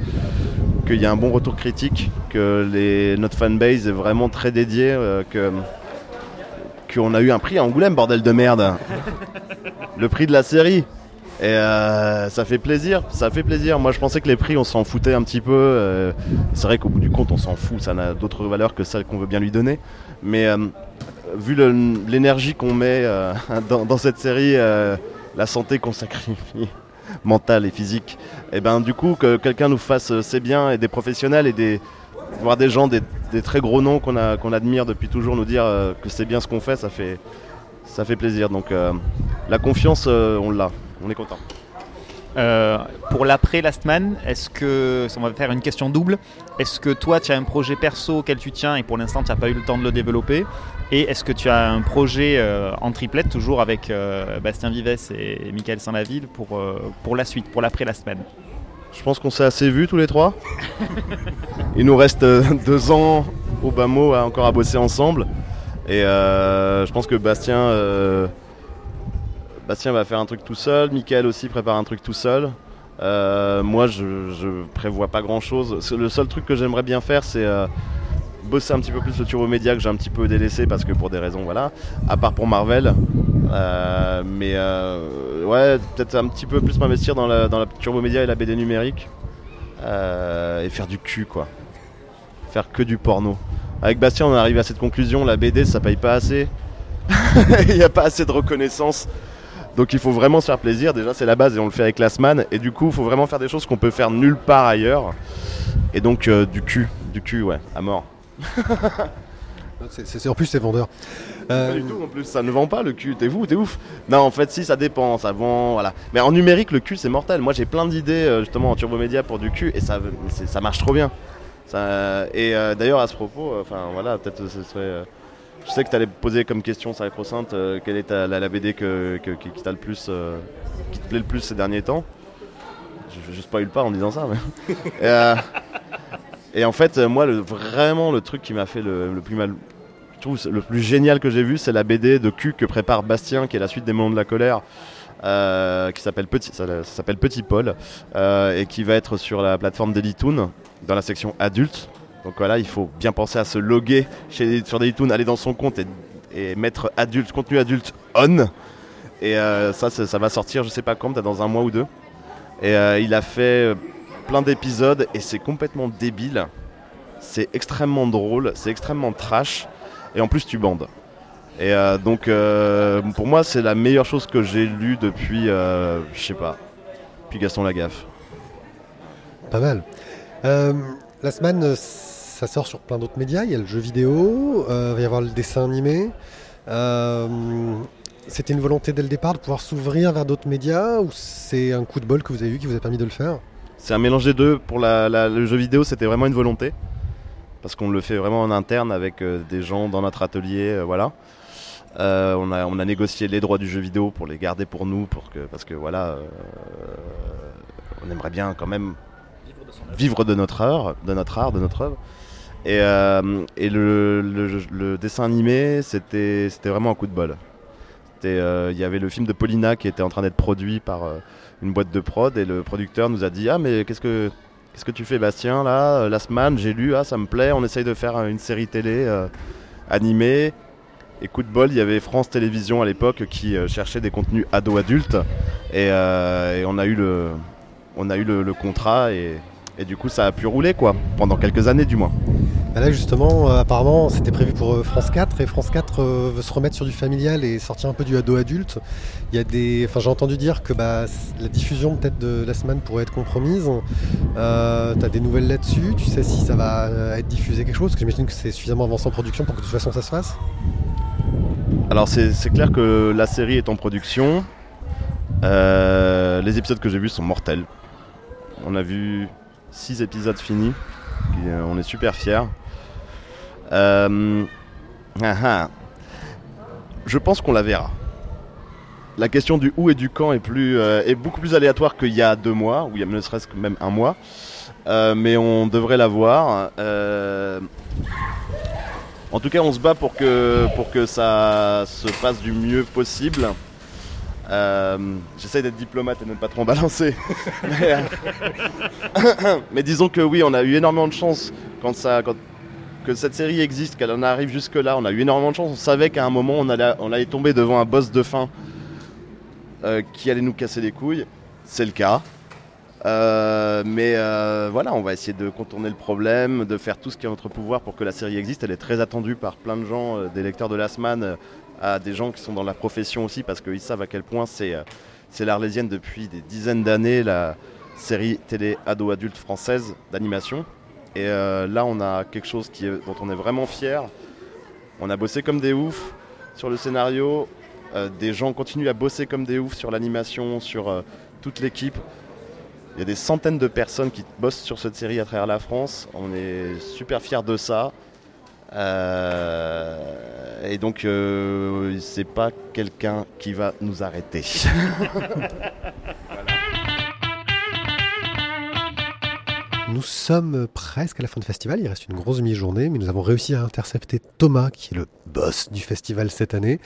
qu'il y a un bon retour critique, que notre fanbase est vraiment très dédiée, que qu'on a eu un prix à Angoulême, bordel de merde. Le prix de la série. Et euh, ça fait plaisir, ça fait plaisir. Moi je pensais que les prix on s'en foutait un petit peu. euh, c'est vrai qu'au bout du compte on s'en fout, ça n'a d'autres valeurs que celles qu'on veut bien lui donner. Mais euh, vu l'énergie qu'on met dans, cette série, la santé qu'on sacrifie, mentale et physique, et ben du coup que quelqu'un nous fasse euh, c'est bien et des professionnels et des voir des gens, des, très gros noms qu'on admire depuis toujours nous dire euh, que c'est bien ce qu'on fait, ça fait, ça fait plaisir. Donc euh, la confiance, euh, on l'a, on est content. Pour l'après Last Man, est-ce que, on va faire une question double, est-ce que toi tu as un projet perso auquel tu tiens et pour l'instant tu n'as pas eu le temps de le développer? Et est-ce que tu as un projet en triplette, toujours avec Bastien Vives et Michael Saint-Laville pour, pour la suite, pour l'après Last Man? Je pense qu'on s'est assez vus tous les trois. Il nous reste euh, deux ans au bas mot encore à bosser ensemble. Et euh, je pense que Bastien, euh, Bastien va faire un truc tout seul. Michael aussi prépare un truc tout seul. Moi, je, prévois pas grand chose. Le seul truc que j'aimerais bien faire, c'est bosser un petit peu plus le turbo média que j'ai un petit peu délaissé parce que pour des raisons, voilà. À part pour Marvel. Euh, mais euh, ouais, peut-être un petit peu plus m'investir dans la, dans la turbo média et la BD numérique. Euh, et faire du cul, quoi. Faire que du porno. Avec Bastien, on est arrivé à cette conclusion la BD, ça paye pas assez. Il n'y a pas assez de reconnaissance. Donc il faut vraiment se faire plaisir. Déjà, c'est la base et on le fait avec Lastman. Et du coup, il faut vraiment faire des choses qu'on peut faire nulle part ailleurs. Et donc, du cul. Du cul, ouais, à mort. En plus, c'est vendeur. Euh, Pas du tout en plus, ça ne vend pas le cul, t'es vous, t'es ouf. Non, en fait, si, ça dépend, ça vend, voilà. Mais en numérique, le cul, c'est mortel. Moi, j'ai plein d'idées euh, justement en turbo média pour du cul et ça, ça marche trop bien. Ça, et euh, d'ailleurs, à ce propos, euh, enfin voilà, peut-être ce serait. euh, je sais que t'allais poser comme question, Sacro-Sainte, euh, quelle est ta- la, la BD que, que- qui, qui t'a le plus, euh, qui te plaît le plus ces derniers temps? Je, je spoil pas en disant ça, mais. et, en fait, euh, moi, vraiment, le truc qui m'a fait le, plus mal, je trouve le plus génial que j'ai vu, c'est la BD de cul que prépare Bastien, qui est la suite des Moments de la colère, euh, qui s'appelle Petit, ça, s'appelle Petit Paul, euh, et qui va être sur la plateforme Dailytoon, dans la section adulte. Donc voilà, il faut bien penser à se loguer sur Dailytoon, aller dans son compte et, et mettre adulte, contenu adulte on. Et ça, ça, va sortir, je sais pas quand, dans un mois ou deux. Et il a fait plein d'épisodes et c'est complètement débile. C'est extrêmement drôle, c'est extrêmement trash. Et en plus, tu bandes. Et euh, donc, euh, pour moi, c'est la meilleure chose que j'ai lue depuis, euh, je sais pas, puis Gaston Lagaffe. Pas mal. La semaine, ça sort sur plein d'autres médias. Il y a le jeu vidéo, il va y avoir le dessin animé. C'était une volonté dès le départ de pouvoir s'ouvrir vers d'autres médias ou c'est un coup de bol que vous avez eu qui vous a permis de le faire? C'est un mélange des deux. Pour le jeu vidéo, c'était vraiment une volonté. Parce qu'on le fait vraiment en interne avec euh, des gens dans notre atelier. euh, voilà. Euh, on, a, négocié les droits du jeu vidéo pour les garder pour nous. Parce que voilà, on aimerait bien quand même vivre de notre art, de notre art, de notre œuvre. Et, le, le- dessin animé, c'était vraiment un coup de bol. Il y avait le film de Paulina qui était en train d'être produit par une boîte de prod et le producteur nous a dit Ah, mais qu'est-ce que, tu fais, Bastien Là, euh, Last Man, j'ai lu, ah, ça me plaît, on essaye de faire euh, une série télé euh, animée. Et coup de bol, il y avait France Télévisions à l'époque qui cherchait des contenus ado-adultes. Et, et on a eu le, contrat et, du coup, ça a pu rouler quoi, pendant quelques années du moins. Bah Là justement, apparemment, c'était prévu pour France 4 et France 4 euh, veut se remettre sur du familial et sortir un peu du ado adulte. Il y a des, enfin j'ai entendu dire que bah, la diffusion peut-être de la semaine pourrait être compromise. Euh, T'as des nouvelles là-dessus? Tu sais si ça va euh, être diffusé quelque chose? Parce que j'imagine que c'est suffisamment avancé en production pour que de toute façon ça se fasse. Alors c'est clair que la série est en production. Euh, les épisodes que j'ai vus sont mortels. On a vu 6 épisodes finis. Euh, on est super fiers. Ah ah. Je pense qu'on la verra. La question du où et du quand est, plus, euh, est beaucoup plus aléatoire qu'il y a deux mois, ou il y a ne serait-ce que même un mois. Euh, mais on devrait la voir. Euh, en tout cas, on se bat pour que, pour que ça se passe du mieux possible. Euh, J'essaie d'être diplomate et de ne pas trop balancer. mais, mais disons que oui, on a eu énormément de chance quand ça, quand, que cette série existe, qu'elle en arrive jusque-là. On a eu énormément de chance. On savait qu'à un moment, on allait, on allait tomber devant un boss de fin euh, qui allait nous casser les couilles. C'est le cas. Euh, mais euh, voilà, on va essayer de contourner le problème, de faire tout ce qui est en notre pouvoir pour que la série existe. Elle est très attendue par plein de gens, des lecteurs de Last-Man, euh, à des gens qui sont dans la profession aussi, parce qu'ils savent à quel point c'est l'Arlésienne depuis des dizaines d'années, la série télé ado-adulte française d'animation. Et là, on a quelque chose dont on est vraiment fier. On a bossé comme des oufs sur le scénario. Euh, des gens continuent à bosser comme des oufs sur l'animation, sur euh, toute l'équipe. Il y a des centaines de personnes qui bossent sur cette série à travers la France. On est super fiers de ça. Euh, et donc, euh, c'est pas quelqu'un qui va nous arrêter. Nous sommes presque à la fin du festival, il reste une grosse demi-journée, mais nous avons réussi à intercepter Thomas, qui est le boss du festival cette année.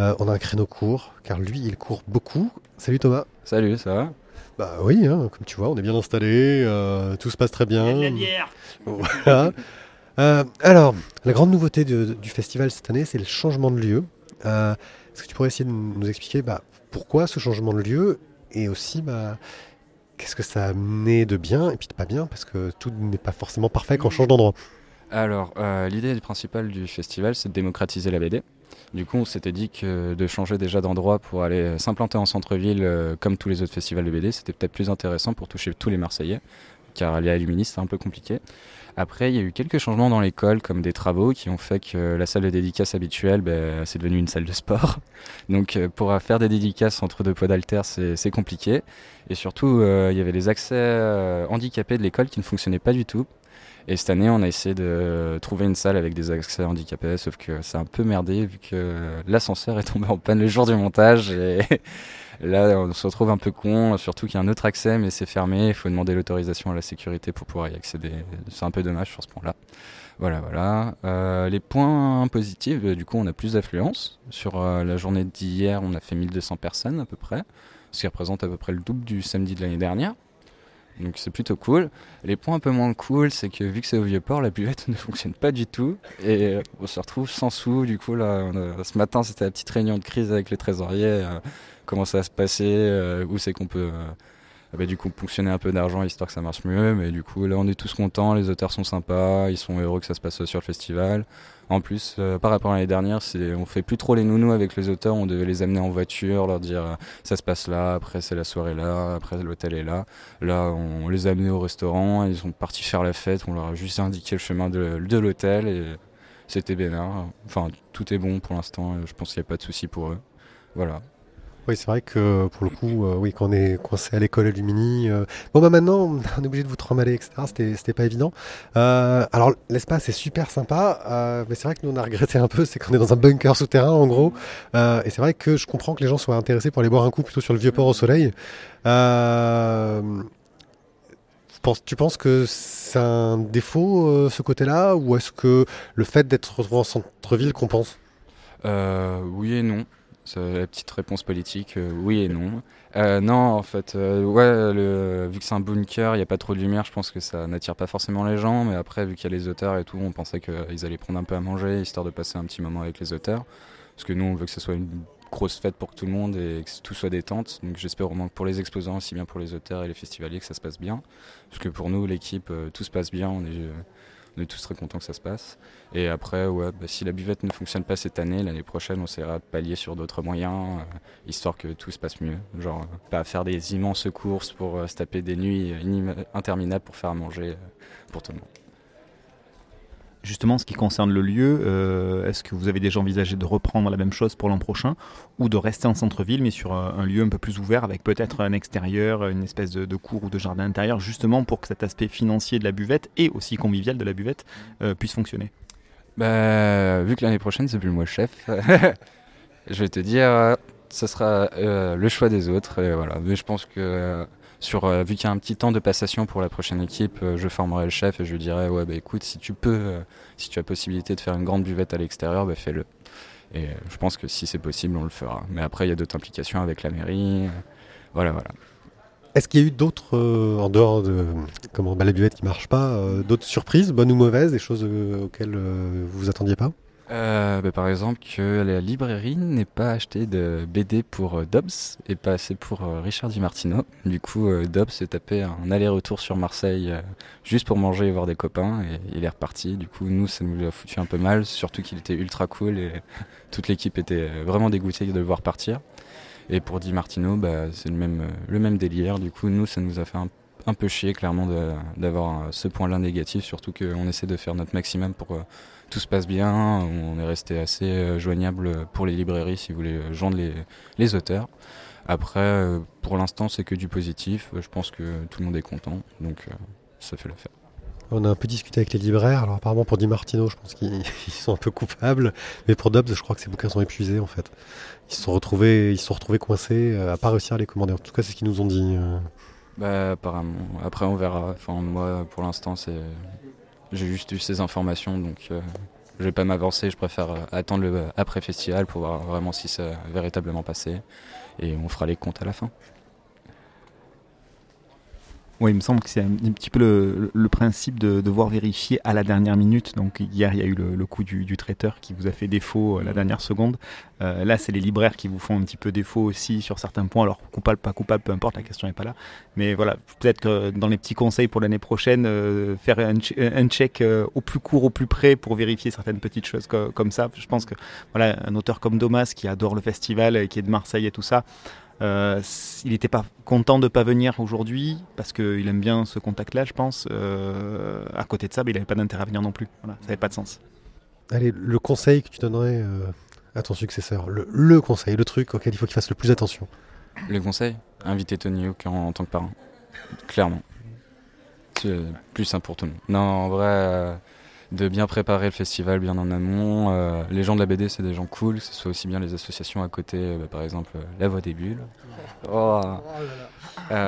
Euh, on a un créneau court, car lui, il court beaucoup. Salut Thomas. Salut, ça va? Bah oui, hein, comme tu vois, on est bien installé, euh, tout se passe très bien. Voilà. Euh, alors, la grande nouveauté de- du festival cette année, c'est le changement de lieu. Euh, Est-ce que tu pourrais essayer de nous expliquer bah, pourquoi ce changement de lieu et aussi bah, qu'est-ce que ça a amené de bien et puis de pas bien parce que tout n'est pas forcément parfait quand on change d'endroit? Alors, euh, l'idée principale du festival, c'est de démocratiser la BD. Du coup, on s'était dit que de changer déjà d'endroit pour aller s'implanter en centre-ville, euh, comme tous les autres festivals de BD, c'était peut-être plus intéressant pour toucher tous les Marseillais, car aller à Lumini, c'est un peu compliqué. Après, il y a eu quelques changements dans l'école, comme des travaux, qui ont fait que la salle de dédicace habituelle, ben, c'est devenu une salle de sport. Donc, euh, pour faire des dédicaces entre deux poids d'haltère, c'est compliqué. Et surtout, euh, il y avait les accès euh, handicapés de l'école qui ne fonctionnaient pas du tout. Et cette année, on a essayé de trouver une salle avec des accès handicapés, sauf que c'est un peu merdé vu que l'ascenseur est tombé en panne le jour du montage. Et là, on se retrouve un peu con, surtout qu'il y a un autre accès, mais c'est fermé. Il faut demander l'autorisation à la sécurité pour pouvoir y accéder. C'est un peu dommage sur ce point-là. Voilà, voilà. Euh, les points positifs, euh, du coup, on a plus d'affluence. Sur euh, la journée d'hier, on a fait 1200 personnes à peu près, ce qui représente à peu près le double du samedi de l'année dernière. Donc c'est plutôt cool. Les points un peu moins cool, c'est que vu que c'est au Vieux-Port, la buvette ne fonctionne pas du tout. Et euh, on se retrouve sans sous. Du coup, là, ce matin, c'était la petite réunion de crise avec les trésoriers. Euh, comment ça va se passer euh, Où c'est qu'on peut bah, du coup ponctionner un peu d'argent histoire que ça marche mieux. Mais du coup, là, on est tous contents. Les auteurs sont sympas. Ils sont heureux que ça se passe sur le festival. En plus, euh, par rapport à l'année dernière, on fait plus trop les nounous avec les auteurs, on devait les amener en voiture, leur dire euh, ça se passe là, après c'est la soirée là, après l'hôtel est là. Là, on, les a amenés au restaurant, ils sont partis faire la fête, on leur a juste indiqué le chemin de, de l'hôtel et c'était bénard. Enfin, tout est bon pour l'instant, je pense qu'il n'y a pas de souci pour eux. Voilà. Oui, c'est vrai que pour le coup, euh, oui, quand on est coincé à l'école Lumini, euh, bon bah maintenant on est obligé de vous trimballer, etc. C'était, pas évident. Euh, alors l'espace est super sympa, mais c'est vrai que nous on a regretté un peu, c'est qu'on est dans un bunker souterrain en gros. et c'est vrai que je comprends que les gens soient intéressés pour aller boire un coup plutôt sur le vieux port au soleil. tu penses que c'est un défaut ce côté-là, ou est-ce que le fait d'être retrouvé en centre-ville compense? Oui et non la petite réponse politique, euh, oui et non. Euh, non, en fait, euh, ouais, vu que c'est un bunker, il n'y a pas trop de lumière, je pense que ça n'attire pas forcément les gens. Mais après, vu qu'il y a les auteurs et tout, on pensait qu'ils allaient prendre un peu à manger, histoire de passer un petit moment avec les auteurs. Parce que nous, on veut que ce soit une grosse fête pour tout le monde et que tout soit détente. Donc j'espère vraiment que pour les exposants, aussi bien pour les auteurs et les festivaliers, que ça se passe bien. Parce que pour nous, l'équipe, tout se passe bien. On est tous très contents que ça se passe. Et après, ouais, bah, si la buvette ne fonctionne pas cette année, l'année prochaine, on essaiera pallier sur d'autres moyens, euh, histoire que tout se passe mieux. Genre, euh, pas faire des immenses courses pour euh, se taper des nuits interminables pour faire manger pour tout le monde. Justement, ce qui concerne le lieu, euh, est-ce que vous avez déjà envisagé de reprendre la même chose pour l'an prochain ou de rester en centre-ville mais sur un, lieu un peu plus ouvert avec peut-être un extérieur, une espèce de, cour ou de jardin intérieur, justement pour que cet aspect financier de la buvette et aussi convivial de la buvette euh, puisse fonctionner? Bah, Vu que l'année prochaine, c'est plus moi chef, je vais te dire, ce sera euh, le choix des autres. Et voilà. Mais je pense que sur euh, vu qu'il y a un petit temps de passation pour la prochaine équipe, euh, je formerai le chef et je lui dirai ouais bah écoute si tu peux, euh, si tu as possibilité de faire une grande buvette à l'extérieur, bah fais-le. Et je pense que si c'est possible, on le fera. Mais après il y a d'autres implications avec la mairie, voilà voilà. Est-ce qu'il y a eu d'autres, en dehors de comment, bah, la buvette qui marche pas, d'autres surprises, bonnes ou mauvaises, des choses auxquelles vous vous attendiez pas? Euh, bah, par exemple, que la librairie n'ait pas acheté de BD pour euh, Dobbs et pas assez pour euh, Richard Di Martino. Du coup, Dobbs s'est tapé un aller-retour sur Marseille juste pour manger et voir des copains et il est reparti. Du coup, nous, ça nous a foutu un peu mal, surtout qu'il était ultra cool et toute l'équipe était vraiment dégoûtée de le voir partir. Et pour Di Martino, bah, c'est le même, le même délire. Du coup, nous, ça nous a fait un, un peu chier clairement d'avoir ce point-là négatif, surtout qu'on essaie de faire notre maximum pour tout se passe bien. On est resté assez euh, joignable pour les librairies si vous voulez euh, joindre les, les auteurs. Après, euh, pour l'instant, c'est que du positif. Je pense que tout le monde est content, donc ça fait l'affaire. On a un peu discuté avec les libraires. Alors apparemment pour Di Martino, je pense qu'ils sont un peu coupables, mais pour Dobbs, je crois que ces bouquins sont épuisés en fait. Ils se sont retrouvés, ils se sont retrouvés coincés, à pas réussir à les commander. En tout cas, c'est ce qu'ils nous ont dit. Bah apparemment. Après, on verra. Enfin moi, pour l'instant, c'est j'ai juste eu ces informations, donc euh, je vais pas m'avancer. Je préfère euh, attendre le après-festival pour voir vraiment si ça a véritablement passé. Et on fera les comptes à la fin. Oui, il me semble que c'est un, petit peu le, principe de devoir vérifier à la dernière minute. Donc hier, il y a eu le, coup du, traiteur qui vous a fait défaut euh, la dernière seconde. Euh, là, c'est les libraires qui vous font un petit peu défaut aussi sur certains points. Alors coupable, pas coupable, peu importe, la question n'est pas là. Mais voilà, peut-être que dans les petits conseils pour l'année prochaine, euh, faire un, check au plus court, au plus près pour vérifier certaines petites choses comme ça. Je pense que voilà, un auteur comme Domas qui adore le festival, qui est de Marseille et tout ça. Euh, il n'était pas content de ne pas venir aujourd'hui parce qu'il aime bien ce contact-là, je pense. Euh, à côté de ça, il n'avait pas d'intérêt à venir non plus. ça n'avait pas de sens. Allez, le conseil que tu donnerais euh, à ton successeur, le, conseil, le truc auquel il faut qu'il fasse le plus attention. Le conseil Inviter Tony Hawk en, en, tant que parent. Clairement. C'est plus simple pour tout le monde. Non, en vrai de bien préparer le festival bien en amont. Euh, les gens de la BD, c'est des gens cool, que ce soit aussi bien les associations à côté, euh, par exemple euh, La Voix des Bulles. Oh.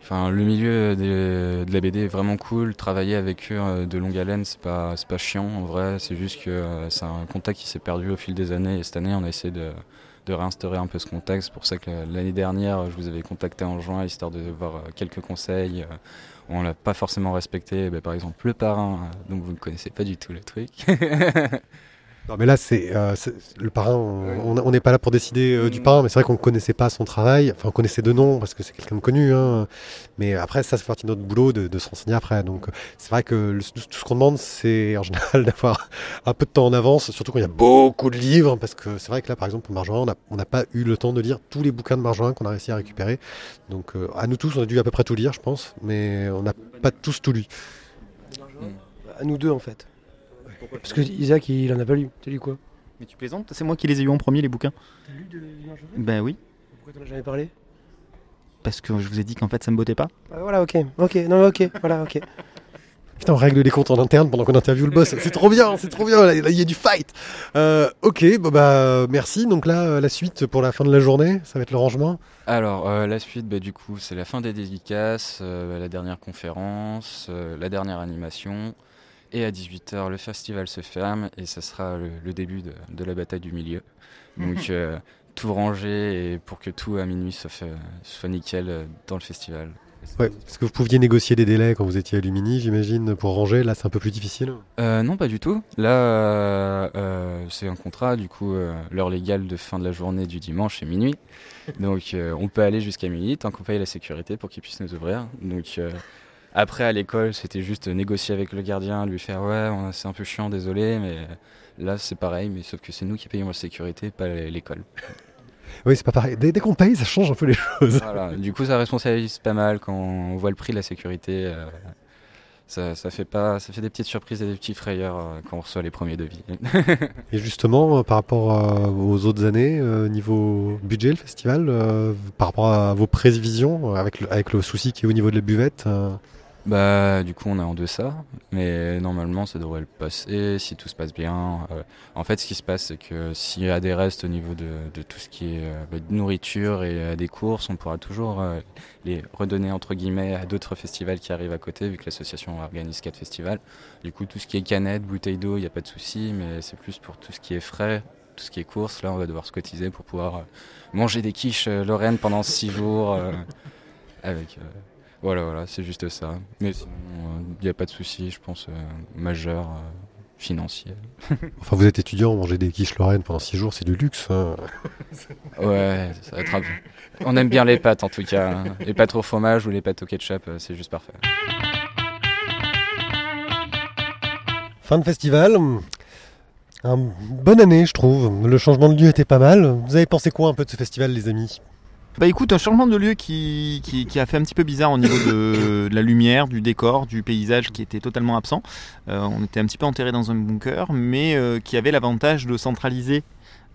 Enfin, le milieu de, la BD est vraiment cool. Travailler avec eux de longue haleine, c'est pas, pas chiant en vrai. C'est juste que c'est un contact qui s'est perdu au fil des années. Et cette année, on a essayé de, de réinstaurer un peu ce contexte. C'est pour ça que l'année dernière, je vous avais contacté en juin, histoire de voir quelques conseils. Euh, on l'a pas forcément respecté. Bah, par exemple, le parrain, euh, donc vous ne connaissez pas du tout le truc. Non, mais là, c'est euh, le parrain. On n'est pas là pour décider euh, du parrain, mais c'est vrai qu'on ne connaissait pas son travail. Enfin, on connaissait de nom parce que c'est quelqu'un de connu. hein. Mais après, ça, c'est partie de notre boulot de, de se renseigner après. Donc, c'est vrai que le- tout ce qu'on demande, c'est en général d'avoir un peu de temps en avance, surtout quand il y a beaucoup de livres. Parce que c'est vrai que là, par exemple, pour Marjoin, on n'a on n'a pas eu le temps de lire tous les bouquins de Marjoin qu'on a réussi à récupérer. Donc, euh, à nous tous, on a dû à peu près tout lire, je pense. Mais on n'a pas tous tout lu. À nous deux en fait. Parce que Isaac il en a pas lu. T'as lu quoi Mais tu plaisantes C'est moi qui les ai eu en premier, les bouquins. T'as lu de Marjorie Ben oui, Pourquoi t'en as jamais parlé? Parce que je vous ai dit qu'en fait ça me bottait pas. Ah, Voilà, ok, ok, non, ok, voilà, ok. Putain, on règle les comptes en interne pendant qu'on interviewe le boss. C'est trop bien, c'est trop bien. Il y a du fight. Euh, ok, bah merci. Donc là, euh, la suite pour la fin de la journée, ça va être le rangement. Alors, euh, la suite, bah, du coup, c'est la fin des dédicaces, euh, la dernière conférence, euh, la dernière animation. Et à 18h, le festival se ferme et ça sera le, le début de, de la bataille du milieu. Donc, euh, tout ranger et pour que tout à minuit soit, fait- soit nickel euh, dans le festival. Ouais. Est-ce que vous pouviez négocier des délais quand vous étiez à Lumini, j'imagine, pour ranger Là, c'est un peu plus difficile. Euh, non, pas du tout. Là, euh, euh, c'est un contrat, du coup, euh, l'heure légale de fin de la journée du dimanche est minuit. Donc, euh, on peut aller jusqu'à minuit tant qu'on paye la sécurité pour qu'ils puissent nous ouvrir. Donc, euh, après, à l'école, c'était juste négocier avec le gardien, lui faire Ouais, c'est un peu chiant, désolé, mais là, c'est pareil, mais sauf que c'est nous qui payons la sécurité, pas l'école. Oui, c'est pas pareil. Dès, dès qu'on paye, ça change un peu les choses. Voilà. Du coup, ça responsabilise pas mal quand on voit le prix de la sécurité. euh, ça, ça fait pas, ça fait des petites surprises et des petits frayeurs euh, quand on reçoit les premiers devis. Et justement, euh, par rapport euh, aux autres années, niveau budget, le festival, par rapport à vos prévisions, avec le, avec le souci qui est au niveau de la buvette, Bah, du coup, on est en deçà, mais normalement, ça devrait le passer si tout se passe bien. Euh, en fait, ce qui se passe, c'est que s'il y a des restes au niveau de, tout ce qui est euh, bah, nourriture et euh, des courses, on pourra toujours les redonner entre guillemets à d'autres festivals qui arrivent à côté, vu que l'association organise quatre festivals. Du coup, tout ce qui est canettes, bouteilles d'eau, il n'y a pas de souci, mais c'est plus pour tout ce qui est frais. Tout ce qui est course, là on va devoir se cotiser pour pouvoir manger des quiches Lorraine pendant six jours. avec, voilà, voilà, c'est juste ça. Mais sinon, il n'y a pas de souci, je pense, euh, majeur, euh, financier. enfin vous êtes étudiant, manger des quiches Lorraine pendant 6 jours, c'est du luxe. hein. Ouais, ça va être un peu- On aime bien les pâtes en tout cas. hein. Les pâtes au fromage ou les pâtes au ketchup, euh, c'est juste parfait. Fin de festival. Un bonne année, je trouve. Le changement de lieu était pas mal. Vous avez pensé quoi un peu de ce festival, les amis? Bah écoute, un changement de lieu qui, qui, qui a fait un petit peu bizarre au niveau de, de la lumière, du décor, du paysage qui était totalement absent. Euh, on était un petit peu enterré dans un bunker, mais euh, qui avait l'avantage de centraliser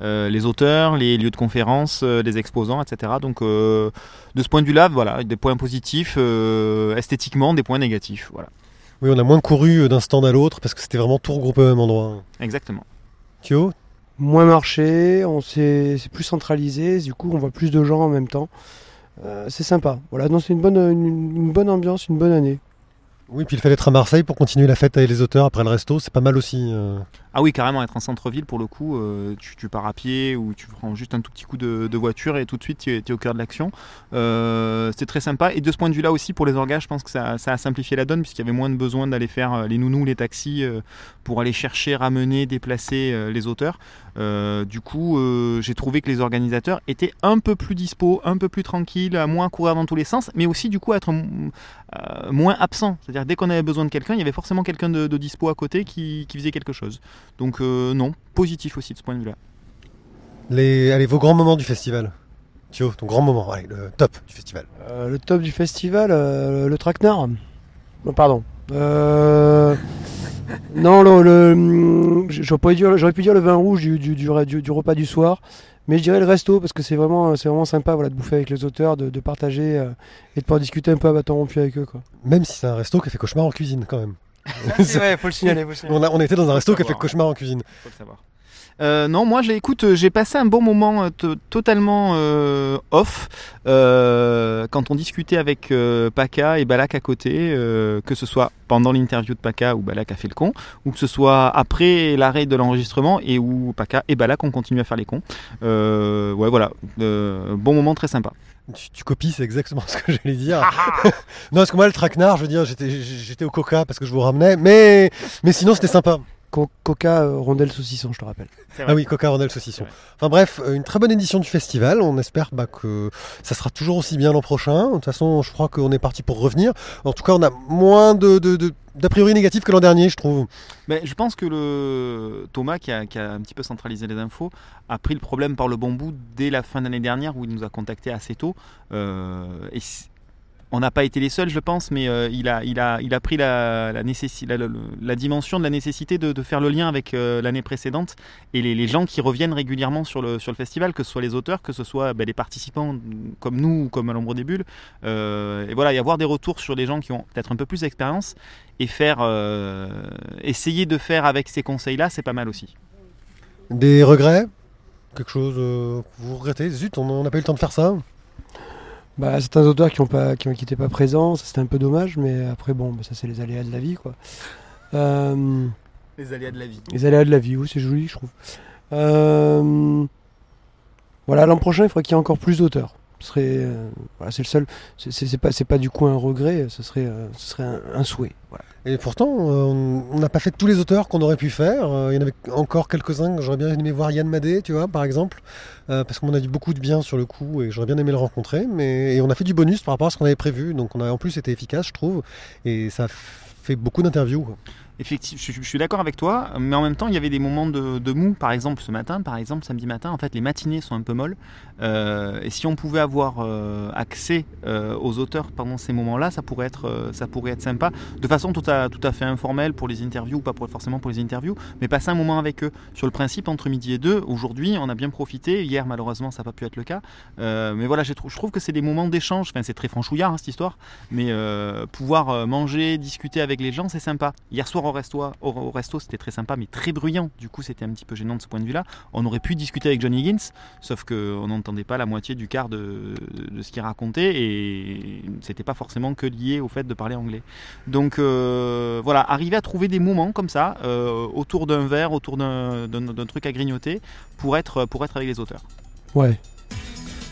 euh, les auteurs, les lieux de conférence, euh, les exposants, etc. Donc euh, de ce point de vue-là, voilà, des points positifs, esthétiquement, des points négatifs. Voilà, Oui, on a moins couru d'un stand à l'autre parce que c'était vraiment tout regroupé au même endroit. exactement. Thio Moins marché, on c'est plus centralisé, du coup on voit plus de gens en même temps. Euh, c'est sympa. Voilà, non, c'est une bonne, une, une bonne ambiance, une bonne année. Oui, puis il fallait être à Marseille pour continuer la fête avec les auteurs après le resto. C'est pas mal aussi. euh. Ah oui, carrément, être en centre-ville, pour le coup, euh, tu, pars à pied ou tu prends juste un tout petit coup de, voiture et tout de suite tu es, au cœur de l'action. Euh, c'est très sympa. Et de ce point de vue-là aussi, pour les orgas, je pense que ça, a simplifié la donne puisqu'il y avait moins de besoin d'aller faire euh, les nounous, les taxis euh, pour aller chercher, ramener, déplacer les auteurs. Du coup, j'ai trouvé que les organisateurs étaient un peu plus dispo, un peu plus tranquilles, à moins courir dans tous les sens, mais aussi du coup à être moins absent. C'est-à-dire dès qu'on avait besoin de quelqu'un, il y avait forcément quelqu'un de, dispo à côté qui faisait quelque chose. Donc euh, non, positif aussi de ce point de vue-là. Les, allez, vos grands moments du festival. Thio, ton grand moment, allez, le top du festival. Euh, le top du festival, euh, le traquenard. Pardon. Euh, non, le, le- j'aurais pu dire, j'aurais pu dire le vin rouge du, du, du, du- du repas du soir, mais je dirais le resto parce que c'est vraiment, c'est vraiment sympa, voilà, de bouffer avec les auteurs, de, de partager euh, et de pouvoir discuter un peu à bâton rompu avec eux, quoi. Même si c'est un resto qui a fait cauchemar en cuisine quand même. c'est vrai, faut le signaler, faut le signaler. On, a, on était dans un resto qui a fait cauchemar en cuisine. Faut le savoir. Euh, non, moi, j'ai, écoute, euh, j'ai passé un bon moment euh, to- totalement euh, off euh, quand on discutait avec euh, Paca et Balak à côté, euh, que ce soit pendant l'interview de Paca où Balak a fait le con, ou que ce soit après l'arrêt de l'enregistrement et où Paca et Balak ont continué à faire les cons. Euh, ouais, voilà, Euh, bon moment très sympa. Tu, tu copies, c'est exactement ce que j'allais dire. non, parce que moi, le traquenard, je veux dire, j'étais, j'étais au coca parce que je vous ramenais, mais, mais sinon, c'était sympa. Co- Coca, euh, rondelle, saucisson, je te rappelle. Ah oui, Coca Rondelle Saucisson. Enfin bref, euh, une très bonne édition du festival. On espère bah, que ça sera toujours aussi bien l'an prochain. De toute façon, je crois qu'on est parti pour revenir. En tout cas, on a moins de, de- de- d'a priori négatifs que l'an dernier, je trouve. Mais je pense que le Thomas, qui a, qui a un petit peu centralisé les infos, a pris le problème par le bon bout dès la fin d'année dernière où il nous a contacté assez tôt. Euh, et on n'a pas été les seuls, je pense, mais euh, il, a, pris la, dimension de la nécessité de, faire le lien avec euh, l'année précédente et les, gens qui reviennent régulièrement sur le, festival, que ce soit les auteurs, que ce soit ben, les participants comme nous ou comme à l'ombre des bulles. Euh, et voilà, y avoir des retours sur les gens qui ont peut-être un peu plus d'expérience et faire essayer de faire avec ces conseils-là, c'est pas mal aussi. Des regrets? Quelque chose que vous regrettez? Zut, on n'a pas eu le temps de faire ça. Bah, certains auteurs qui ont pas, qui, ont- qui étaient pas présents, ça c'était un peu dommage, mais après bon, bah, ça c'est les aléas de la vie quoi. Euh, Les aléas de la vie. les aléas de la vie, oui c'est joli je trouve. Euh, voilà, l'an prochain il faudrait qu'il y ait encore plus d'auteurs. Serait, euh, voilà, c'est le seul. C'est- pas, c'est pas du coup un regret, ce serait, euh, serait un, souhait. Et pourtant, euh, on n'a pas fait tous les auteurs qu'on aurait pu faire. Il y en avait encore quelques-uns que j'aurais bien aimé voir Yann Madé, tu vois, par exemple, parce qu'on a dit beaucoup de bien sur le coup et j'aurais bien aimé le rencontrer. Mais et on a fait du bonus par rapport à ce qu'on avait prévu, donc on a en plus été efficace, je trouve, et ça fait beaucoup d'interviews. Effectivement, je, suis d'accord avec toi, mais en même temps, il y avait des moments de, mou. Par exemple, ce matin, par exemple, samedi matin, en fait, les matinées sont un peu molles. Euh, et si on pouvait avoir euh, accès euh, aux auteurs pendant ces moments-là, ça pourrait être, ça pourrait être sympa, de façon tout à, tout à fait informelle pour les interviews, ou pas forcément pour les interviews, mais passer un moment avec eux. Sur le principe, entre midi et deux, aujourd'hui, on a bien profité. Hier, malheureusement, ça n'a pas pu être le cas. Mais voilà, je trouve que c'est des moments d'échange. Enfin, c'est très franchouillard hein, cette histoire, mais pouvoir manger, discuter avec les gens, c'est sympa. Hier soir au resto, c'était très sympa, mais très bruyant. Du coup, c'était un petit peu gênant de ce point de vue-là. On aurait pu discuter avec John Higgins, sauf qu'on n'entendait pas la moitié du quart de, ce qu'il racontait, et c'était pas forcément que lié au fait de parler anglais. Donc euh, voilà, arriver à trouver des moments comme ça, euh, autour d'un verre, autour d'un truc à grignoter, pour être, pour être avec les auteurs. Ouais.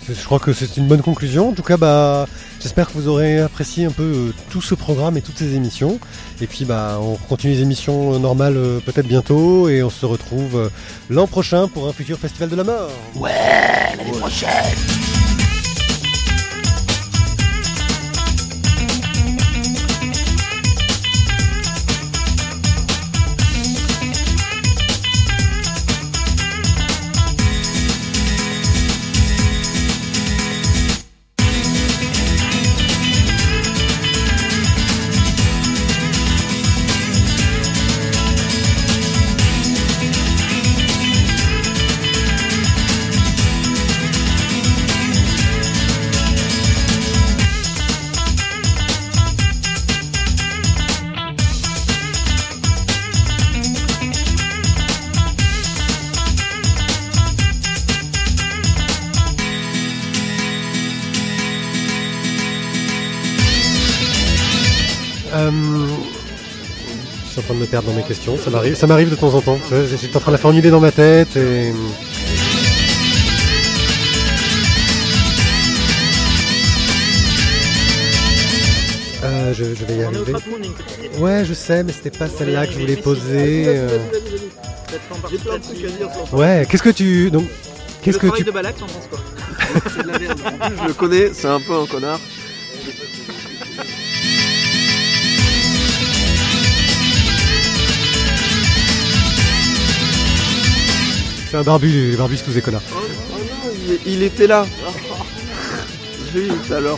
Je crois que c'est une bonne conclusion. En tout cas, bah, j'espère que vous aurez apprécié un peu euh, tout ce programme et toutes ces émissions. Et puis, bah, on continue les émissions euh, normales euh, peut-être bientôt. Et on se retrouve l'an prochain pour un futur festival de la mort. Euh, perdre dans mes questions. Ça m'arrive, ça m'arrive de temps en temps. J'étais en train de la formuler dans ma tête et. Euh, je, je vais y arriver. Ouais, je sais, mais c'était pas celle-là que je voulais poser. euh. Ouais, qu'est-ce que tu. Donc, qu'est-ce que tu. Balak, t'en penses quoi C'est de la merde. En plus, je le connais, c'est un peu un connard. C'est un barbu, les barbus tous des connards. Oh, non, il, il était là. Eu tout à l'heure.